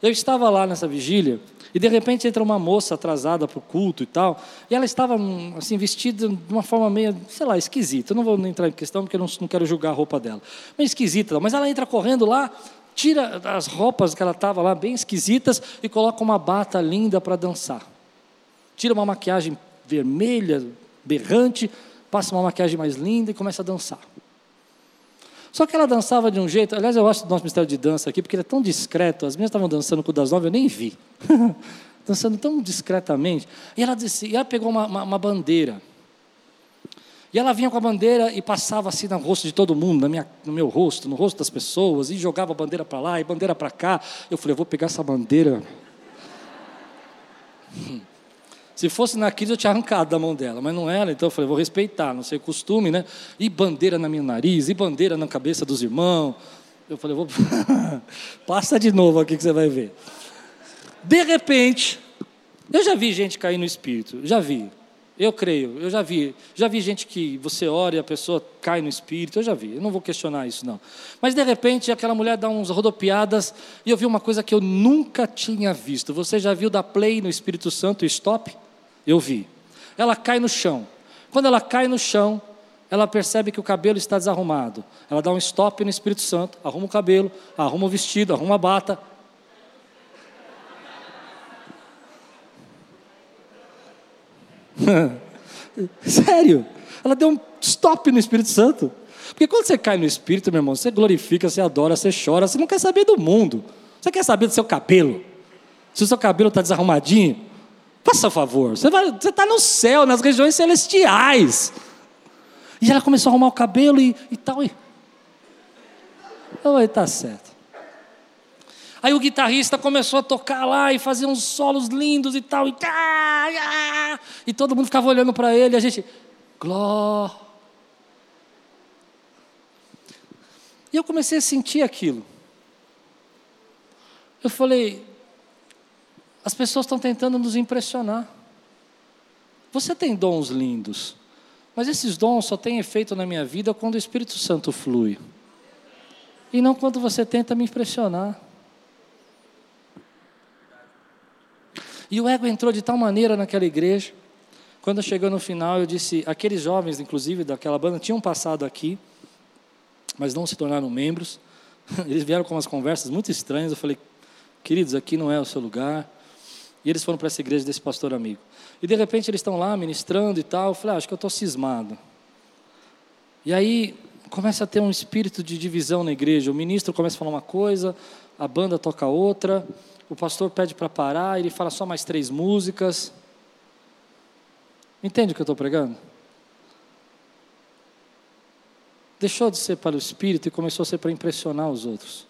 Eu estava lá nessa vigília, e de repente entra uma moça atrasada para o culto e tal, e ela estava hum, assim vestida de uma forma meio, sei lá, esquisita. Eu não vou entrar em questão porque eu não, não quero julgar a roupa dela. Meio esquisita, mas ela entra correndo lá, tira as roupas que ela estava lá bem esquisitas e coloca uma bata linda para dançar. Tira uma maquiagem vermelha, berrante, passa uma maquiagem mais linda e começa a dançar. Só que ela dançava de um jeito, aliás, eu acho do nosso mistério de dança aqui, porque ele é tão discreto, as minhas estavam dançando com o das nove, eu nem vi. dançando tão discretamente. E ela, disse, e ela pegou uma, uma, uma, bandeira. E ela vinha com a bandeira e passava assim no rosto de todo mundo, minha, no meu rosto, no rosto das pessoas, e jogava a bandeira para lá e bandeira para cá. Eu falei, eu vou pegar essa bandeira. Se fosse na crise, eu tinha arrancado da mão dela, mas não era, então eu falei, vou respeitar, não sei o costume, né? E bandeira na minha nariz, e bandeira na cabeça dos irmãos. Eu falei, vou. Passa de novo aqui que você vai ver. De repente, eu já vi gente cair no espírito, já vi. Eu creio, eu já vi. Já vi gente que você ora e a pessoa cai no espírito, eu já vi. Eu não vou questionar isso, não. Mas de repente aquela mulher dá uns rodopiadas e eu vi uma coisa que eu nunca tinha visto. Você já viu da play no Espírito Santo stop? Eu vi. Ela cai no chão. Quando ela cai no chão, ela percebe que o cabelo está desarrumado. Ela dá um stop no Espírito Santo, arruma o cabelo, arruma o vestido, arruma a bata. Sério? Ela deu um stop no Espírito Santo. Porque quando você cai no Espírito, meu irmão, você glorifica, você adora, você chora, você não quer saber do mundo. Você quer saber do seu cabelo. Se o seu cabelo está desarrumadinho, Faça favor, você está no céu, nas regiões celestiais. E ela começou a arrumar o cabelo e, e tal. E... Oh, está certo. Aí o guitarrista começou a tocar lá e fazer uns solos lindos e tal. E, e todo mundo ficava olhando para ele a gente, gló. E eu comecei a sentir aquilo. Eu falei, as pessoas estão tentando nos impressionar. Você tem dons lindos, mas esses dons só têm efeito na minha vida quando o Espírito Santo flui. E não quando você tenta me impressionar. E o ego entrou de tal maneira naquela igreja. Quando chegou no final, eu disse: aqueles jovens, inclusive, daquela banda, tinham passado aqui, mas não se tornaram membros. Eles vieram com umas conversas muito estranhas. Eu falei: queridos, aqui não é o seu lugar. E eles foram para essa igreja desse pastor amigo. E de repente eles estão lá ministrando e tal. Eu falei, ah, acho que eu estou cismado. E aí começa a ter um espírito de divisão na igreja. O ministro começa a falar uma coisa, a banda toca outra, o pastor pede para parar, ele fala só mais três músicas. Entende o que eu estou pregando? Deixou de ser para o espírito e começou a ser para impressionar os outros.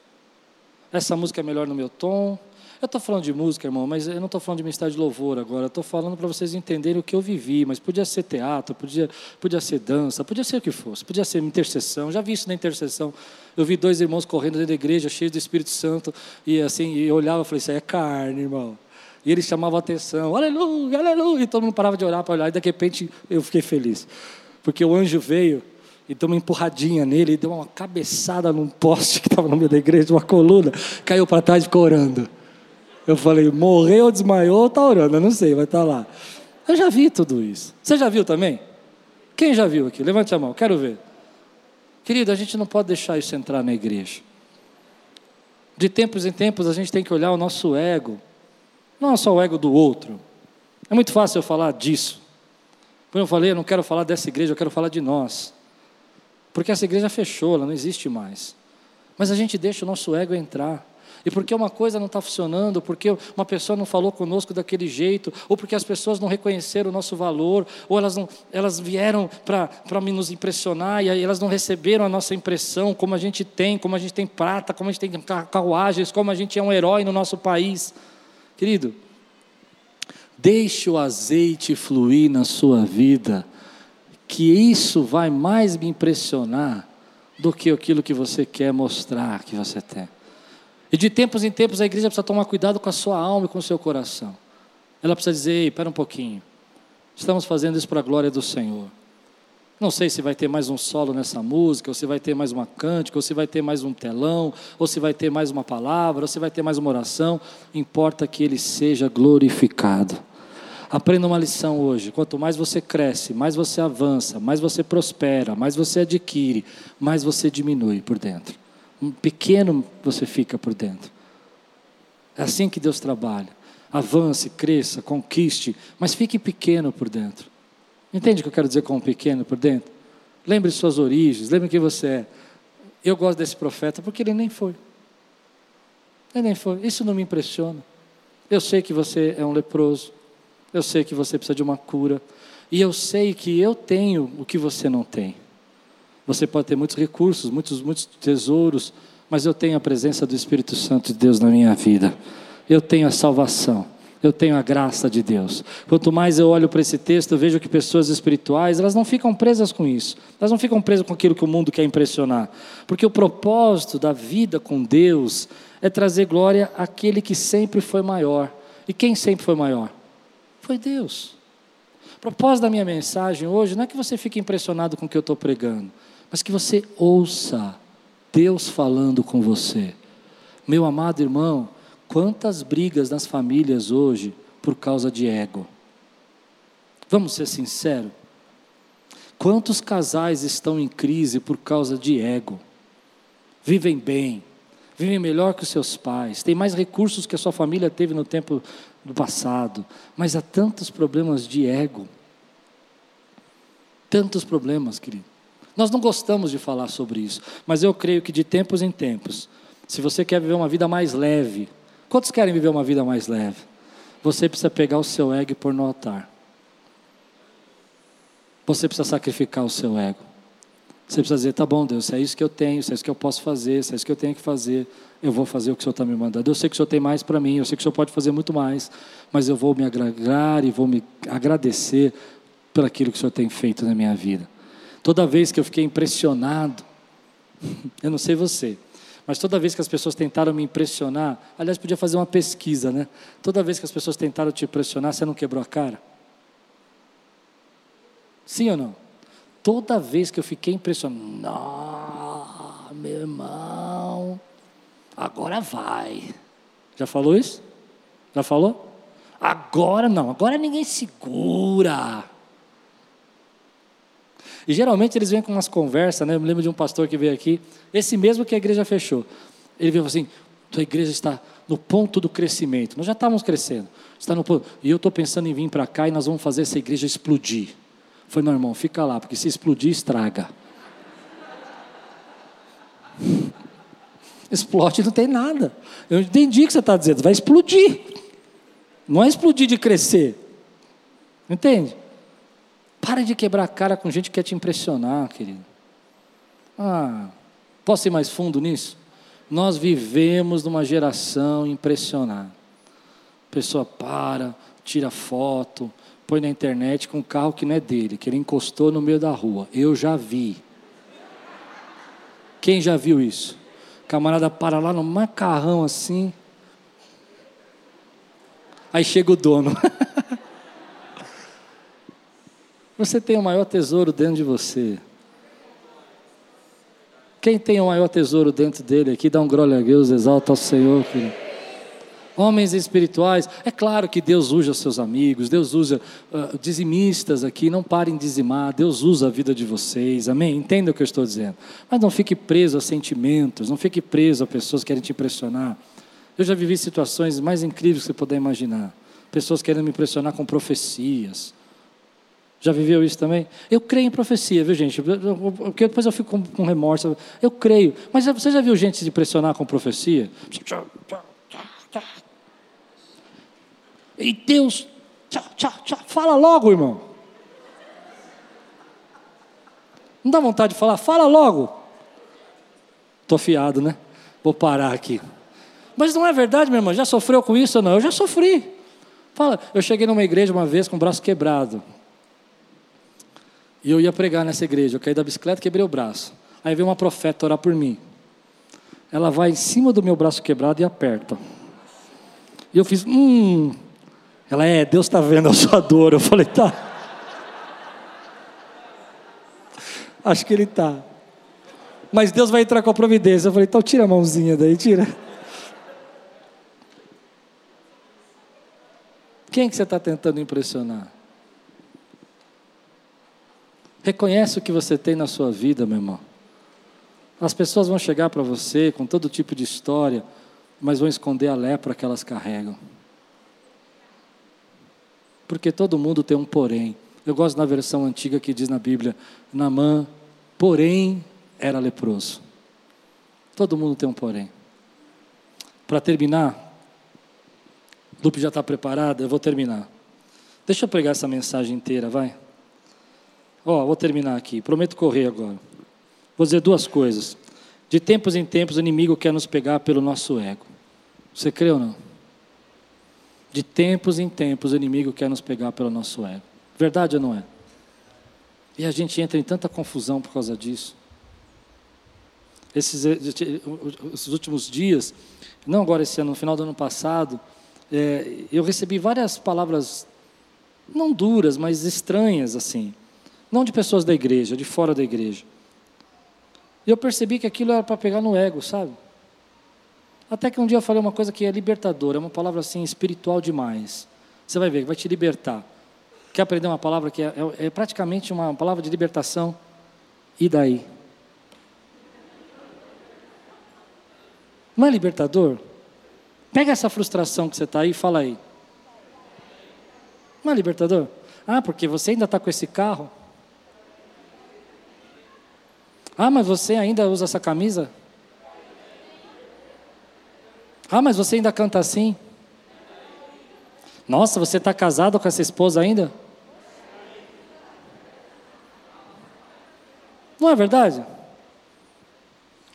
Essa música é melhor no meu tom, eu estou falando de música, irmão, mas eu não estou falando de ministério de louvor agora. Estou falando para vocês entenderem o que eu vivi. Mas podia ser teatro, podia, podia ser dança, podia ser o que fosse, podia ser intercessão. Já vi isso na intercessão. Eu vi dois irmãos correndo dentro da igreja, cheios do Espírito Santo, e assim, e eu olhava e falei: Isso aí é carne, irmão. E eles chamavam a atenção, aleluia, aleluia. E todo mundo parava de orar para olhar, e de repente eu fiquei feliz. Porque o anjo veio e deu uma empurradinha nele, e deu uma cabeçada num poste que estava no meio da igreja, uma coluna, caiu para trás e ficou orando. Eu falei, morreu, desmaiou, está orando, eu não sei, vai estar tá lá. Eu já vi tudo isso. Você já viu também? Quem já viu aqui? Levante a mão, quero ver. Querido, a gente não pode deixar isso entrar na igreja. De tempos em tempos a gente tem que olhar o nosso ego Não só o ego do outro. É muito fácil eu falar disso. Como eu falei, eu não quero falar dessa igreja, eu quero falar de nós. Porque essa igreja fechou, ela não existe mais. Mas a gente deixa o nosso ego entrar. E porque uma coisa não está funcionando, porque uma pessoa não falou conosco daquele jeito, ou porque as pessoas não reconheceram o nosso valor, ou elas, não, elas vieram para nos impressionar e elas não receberam a nossa impressão, como a gente tem, como a gente tem prata, como a gente tem carruagens, como a gente é um herói no nosso país. Querido, deixe o azeite fluir na sua vida, que isso vai mais me impressionar do que aquilo que você quer mostrar que você tem. E de tempos em tempos a igreja precisa tomar cuidado com a sua alma e com o seu coração. Ela precisa dizer: ei, espera um pouquinho. Estamos fazendo isso para a glória do Senhor. Não sei se vai ter mais um solo nessa música, ou se vai ter mais uma cântica, ou se vai ter mais um telão, ou se vai ter mais uma palavra, ou se vai ter mais uma oração. Importa que ele seja glorificado. Aprenda uma lição hoje. Quanto mais você cresce, mais você avança, mais você prospera, mais você adquire, mais você diminui por dentro. Pequeno você fica por dentro. É assim que Deus trabalha. Avance, cresça, conquiste, mas fique pequeno por dentro. Entende o que eu quero dizer com pequeno por dentro? Lembre suas origens, lembre quem você é. Eu gosto desse profeta porque ele nem foi. Ele nem foi. Isso não me impressiona. Eu sei que você é um leproso. Eu sei que você precisa de uma cura. E eu sei que eu tenho o que você não tem. Você pode ter muitos recursos, muitos, muitos tesouros, mas eu tenho a presença do Espírito Santo de Deus na minha vida. Eu tenho a salvação. Eu tenho a graça de Deus. Quanto mais eu olho para esse texto, eu vejo que pessoas espirituais, elas não ficam presas com isso. Elas não ficam presas com aquilo que o mundo quer impressionar. Porque o propósito da vida com Deus é trazer glória àquele que sempre foi maior. E quem sempre foi maior? Foi Deus. O propósito da minha mensagem hoje não é que você fique impressionado com o que eu estou pregando, mas que você ouça Deus falando com você. Meu amado irmão, quantas brigas nas famílias hoje por causa de ego? Vamos ser sinceros? Quantos casais estão em crise por causa de ego? Vivem bem, vivem melhor que os seus pais, têm mais recursos que a sua família teve no tempo do passado, mas há tantos problemas de ego. Tantos problemas, querido. Nós não gostamos de falar sobre isso, mas eu creio que de tempos em tempos, se você quer viver uma vida mais leve, quantos querem viver uma vida mais leve? Você precisa pegar o seu ego e pôr no altar. Você precisa sacrificar o seu ego. Você precisa dizer: tá bom, Deus, se é isso que eu tenho, se é isso que eu posso fazer, se é isso que eu tenho que fazer, eu vou fazer o que o Senhor está me mandando. Eu sei que o Senhor tem mais para mim, eu sei que o Senhor pode fazer muito mais, mas eu vou me agradar e vou me agradecer por aquilo que o Senhor tem feito na minha vida. Toda vez que eu fiquei impressionado, eu não sei você, mas toda vez que as pessoas tentaram me impressionar, aliás, podia fazer uma pesquisa, né? Toda vez que as pessoas tentaram te impressionar, você não quebrou a cara? Sim ou não? Toda vez que eu fiquei impressionado, não, meu irmão, agora vai. Já falou isso? Já falou? Agora não, agora ninguém segura. E geralmente eles vêm com umas conversas, né? Eu me lembro de um pastor que veio aqui, esse mesmo que a igreja fechou. Ele veio assim: tua igreja está no ponto do crescimento. Nós já estávamos crescendo. Está no ponto. E eu estou pensando em vir para cá e nós vamos fazer essa igreja explodir. Foi, meu irmão, fica lá, porque se explodir, estraga. Explode não tem nada. Eu entendi o que você está dizendo, vai explodir. Não é explodir de crescer. Entende? Para de quebrar a cara com gente que quer te impressionar, querido. Ah, posso ir mais fundo nisso? Nós vivemos numa geração impressionada. A pessoa para, tira foto, põe na internet com um carro que não é dele, que ele encostou no meio da rua. Eu já vi. Quem já viu isso? Camarada para lá no macarrão assim. Aí chega o dono. você tem o maior tesouro dentro de você. Quem tem o maior tesouro dentro dele aqui, dá um glória a Deus, exalta ao Senhor. Querido homens espirituais. É claro que Deus usa seus amigos, Deus usa uh, dizimistas aqui, não parem de dizimar, Deus usa a vida de vocês, amém? Entenda o que eu estou dizendo. Mas não fique preso a sentimentos, não fique preso a pessoas que querem te impressionar. Eu já vivi situações mais incríveis que você puder imaginar. Pessoas querendo me impressionar com profecias. Já viveu isso também? Eu creio em profecia, viu gente? Porque depois eu fico com, remorso. Eu creio. Mas você já viu gente se impressionar com profecia? E Deus, tchau, tchau, tchau. Fala logo, irmão. Não dá vontade de falar? Fala logo. Estou fiado, né? Vou parar aqui. Mas não é verdade, meu irmão? Já sofreu com isso ou não? Eu já sofri. Fala, eu cheguei numa igreja uma vez com o braço quebrado. E eu ia pregar nessa igreja. Eu caí da bicicleta quebrei o braço. Aí veio uma profeta orar por mim. Ela vai em cima do meu braço quebrado e aperta. E eu fiz, hum. Ela é, Deus está vendo a sua dor. Eu falei, tá. Acho que ele tá. Mas Deus vai entrar com a providência. Eu falei, então tira a mãozinha daí, tira. Quem que você está tentando impressionar? Reconhece o que você tem na sua vida, meu irmão. As pessoas vão chegar para você com todo tipo de história, mas vão esconder a lepra que elas carregam. Porque todo mundo tem um porém. Eu gosto da versão antiga que diz na Bíblia: Namã, porém, era leproso. Todo mundo tem um porém. Para terminar, Lupe já está preparada, eu vou terminar. Deixa eu pregar essa mensagem inteira, vai. Ó, oh, vou terminar aqui. Prometo correr agora. Vou dizer duas coisas. De tempos em tempos, o inimigo quer nos pegar pelo nosso ego. Você crê ou não? De tempos em tempos, o inimigo quer nos pegar pelo nosso ego. Verdade ou não é? E a gente entra em tanta confusão por causa disso. Esses, esses últimos dias, não agora esse ano, no final do ano passado, é, eu recebi várias palavras, não duras, mas estranhas, assim. Não de pessoas da igreja, de fora da igreja. E eu percebi que aquilo era para pegar no ego, sabe? Até que um dia eu falei uma coisa que é libertadora, é uma palavra assim espiritual demais. Você vai ver, vai te libertar. Quer aprender uma palavra que é, é, é praticamente uma palavra de libertação? E daí? Não é libertador? Pega essa frustração que você está aí e fala aí. Não é libertador? Ah, porque você ainda está com esse carro? Ah, mas você ainda usa essa camisa? Ah, mas você ainda canta assim? Nossa, você está casado com essa esposa ainda? Não é verdade?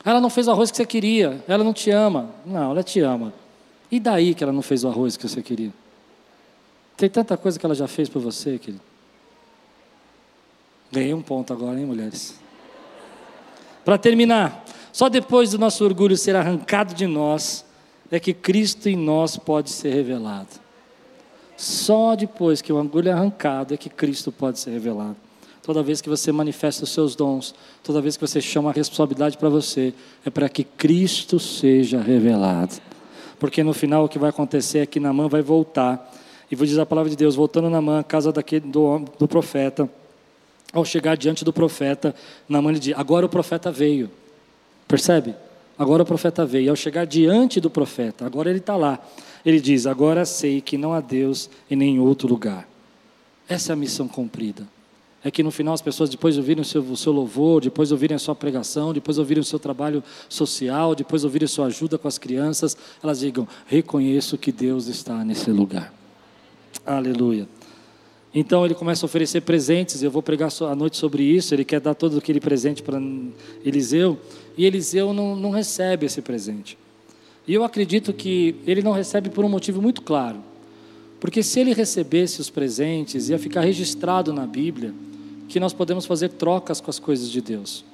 Ela não fez o arroz que você queria, ela não te ama. Não, ela te ama. E daí que ela não fez o arroz que você queria? Tem tanta coisa que ela já fez por você, querido. Ganhei um ponto agora, hein, mulheres? Para terminar, só depois do nosso orgulho ser arrancado de nós, é que Cristo em nós pode ser revelado. Só depois que o orgulho é arrancado é que Cristo pode ser revelado. Toda vez que você manifesta os seus dons, toda vez que você chama a responsabilidade para você, é para que Cristo seja revelado. Porque no final o que vai acontecer é que Namã vai voltar. E vou dizer a palavra de Deus, voltando Namã, casa daquele, do, do profeta, ao chegar diante do profeta, Naamã lhe diz: Agora o profeta veio. Percebe? Agora o profeta veio. Ao chegar diante do profeta, agora ele está lá. Ele diz: Agora sei que não há Deus em nenhum outro lugar. Essa é a missão cumprida. É que no final as pessoas, depois de ouvirem o seu, o seu louvor, depois de ouvirem a sua pregação, depois de ouvirem o seu trabalho social, depois de ouvirem a sua ajuda com as crianças, elas digam: Reconheço que Deus está nesse lugar. Aleluia. Então ele começa a oferecer presentes, eu vou pregar à noite sobre isso. Ele quer dar todo aquele presente para Eliseu, e Eliseu não, não recebe esse presente. E eu acredito que ele não recebe por um motivo muito claro. Porque se ele recebesse os presentes, ia ficar registrado na Bíblia que nós podemos fazer trocas com as coisas de Deus.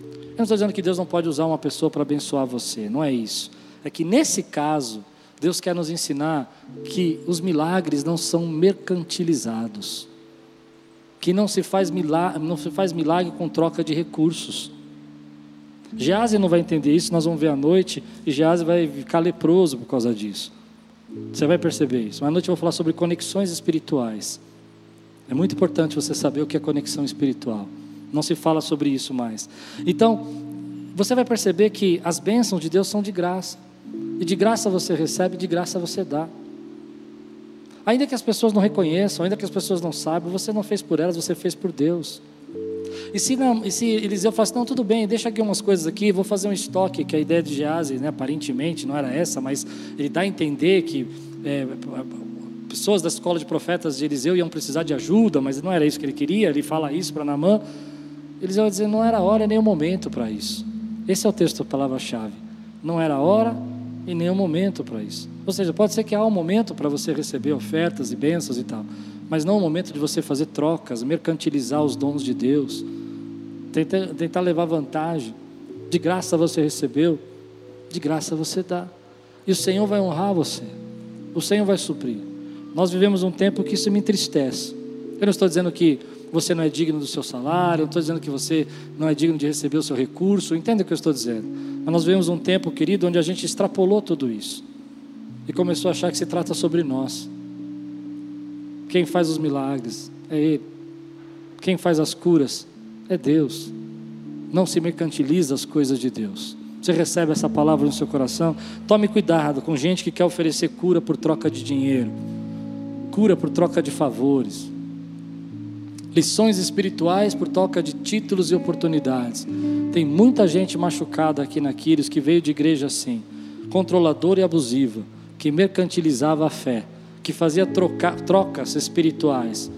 Eu não estou dizendo que Deus não pode usar uma pessoa para abençoar você, não é isso. É que nesse caso, Deus quer nos ensinar que os milagres não são mercantilizados, que não se faz milagre, não se faz milagre com troca de recursos. Gease não vai entender isso, nós vamos ver à noite, e Gease vai ficar leproso por causa disso. Você vai perceber isso. Mas à noite eu vou falar sobre conexões espirituais. É muito importante você saber o que é conexão espiritual. Não se fala sobre isso mais. Então, você vai perceber que as bênçãos de Deus são de graça. E de graça você recebe, de graça você dá. Ainda que as pessoas não reconheçam, ainda que as pessoas não saibam, você não fez por elas, você fez por Deus. E se, não, e se Eliseu fala assim, não, tudo bem, deixa aqui umas coisas aqui, vou fazer um estoque, que a ideia de Gease, né, aparentemente, não era essa, mas ele dá a entender que é, pessoas da escola de profetas de Eliseu iam precisar de ajuda, mas não era isso que ele queria, ele fala isso para Namã. Eliseu vai dizer, não era hora nem o momento para isso. Esse é o texto, a palavra-chave. Não era hora e nem o momento para isso. Ou seja, pode ser que há um momento para você receber ofertas e bênçãos e tal, mas não o momento de você fazer trocas, mercantilizar os dons de Deus, tentar, tentar levar vantagem. De graça você recebeu, de graça você dá. E o Senhor vai honrar você, o Senhor vai suprir. Nós vivemos um tempo que isso me entristece. Eu não estou dizendo que você não é digno do seu salário, não estou dizendo que você não é digno de receber o seu recurso, entenda o que eu estou dizendo. Mas nós vivemos um tempo, querido, onde a gente extrapolou tudo isso e começou a achar que se trata sobre nós. Quem faz os milagres é Ele, quem faz as curas é Deus. Não se mercantiliza as coisas de Deus. Você recebe essa palavra no seu coração? Tome cuidado com gente que quer oferecer cura por troca de dinheiro, cura por troca de favores lições espirituais por troca de títulos e oportunidades. Tem muita gente machucada aqui na Quírios que veio de igreja assim, controladora e abusiva, que mercantilizava a fé, que fazia troca, trocas espirituais.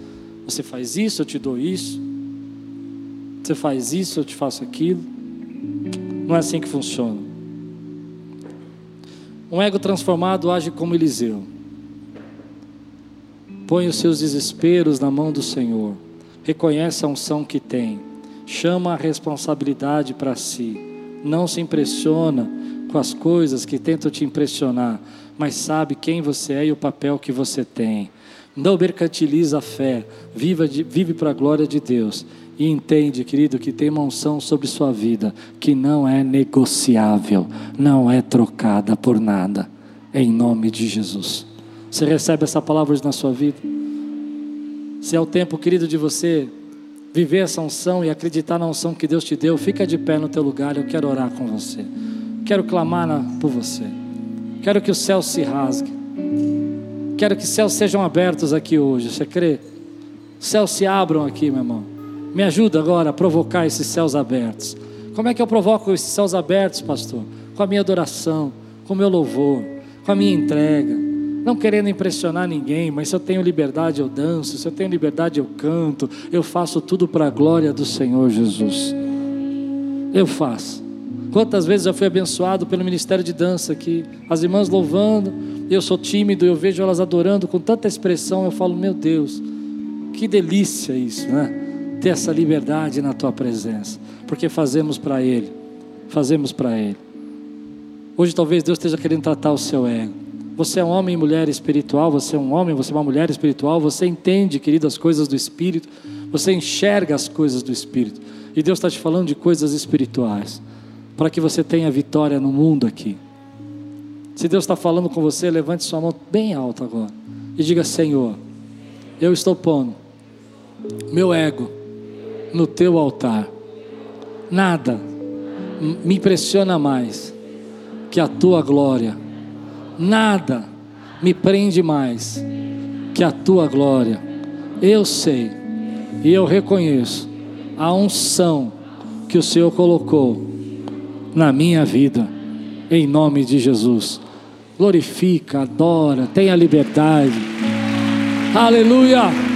Você faz isso, eu te dou isso. Você faz isso, eu te faço aquilo. Não é assim que funciona. Um ego transformado age como Eliseu. Põe os seus desesperos na mão do Senhor reconhece a unção que tem, chama a responsabilidade para si, não se impressiona com as coisas que tentam te impressionar, mas sabe quem você é e o papel que você tem. Não mercantiliza a fé, viva de, vive para a glória de Deus e entende, querido, que tem uma unção sobre sua vida que não é negociável, não é trocada por nada, em nome de Jesus. Você recebe essa palavra na sua vida? Se é o tempo, querido, de você viver essa unção e acreditar na unção que Deus te deu, fica de pé no teu lugar. Eu quero orar com você. Quero clamar na, por você. Quero que os céus se rasguem. Quero que céus sejam abertos aqui hoje. Você crê? Céus se abram aqui, meu irmão. Me ajuda agora a provocar esses céus abertos. Como é que eu provoco esses céus abertos, pastor? Com a minha adoração, com o meu louvor, com a minha entrega não querendo impressionar ninguém, mas se eu tenho liberdade eu danço, se eu tenho liberdade eu canto, eu faço tudo para a glória do Senhor Jesus. Eu faço. Quantas vezes eu fui abençoado pelo ministério de dança aqui, as irmãs louvando, eu sou tímido, eu vejo elas adorando com tanta expressão, eu falo, meu Deus, que delícia isso, né? Ter essa liberdade na tua presença, porque fazemos para Ele, fazemos para Ele. Hoje talvez Deus esteja querendo tratar o seu ego. Você é um homem e mulher espiritual, você é um homem, você é uma mulher espiritual, você entende, querido, as coisas do Espírito, você enxerga as coisas do Espírito. E Deus está te falando de coisas espirituais, para que você tenha vitória no mundo aqui. Se Deus está falando com você, levante sua mão bem alta agora e diga: Senhor, eu estou pondo meu ego no teu altar. Nada me impressiona mais que a tua glória Nada me prende mais que a tua glória. Eu sei e eu reconheço a unção que o Senhor colocou na minha vida, em nome de Jesus. Glorifica, adora, tenha liberdade. Aleluia.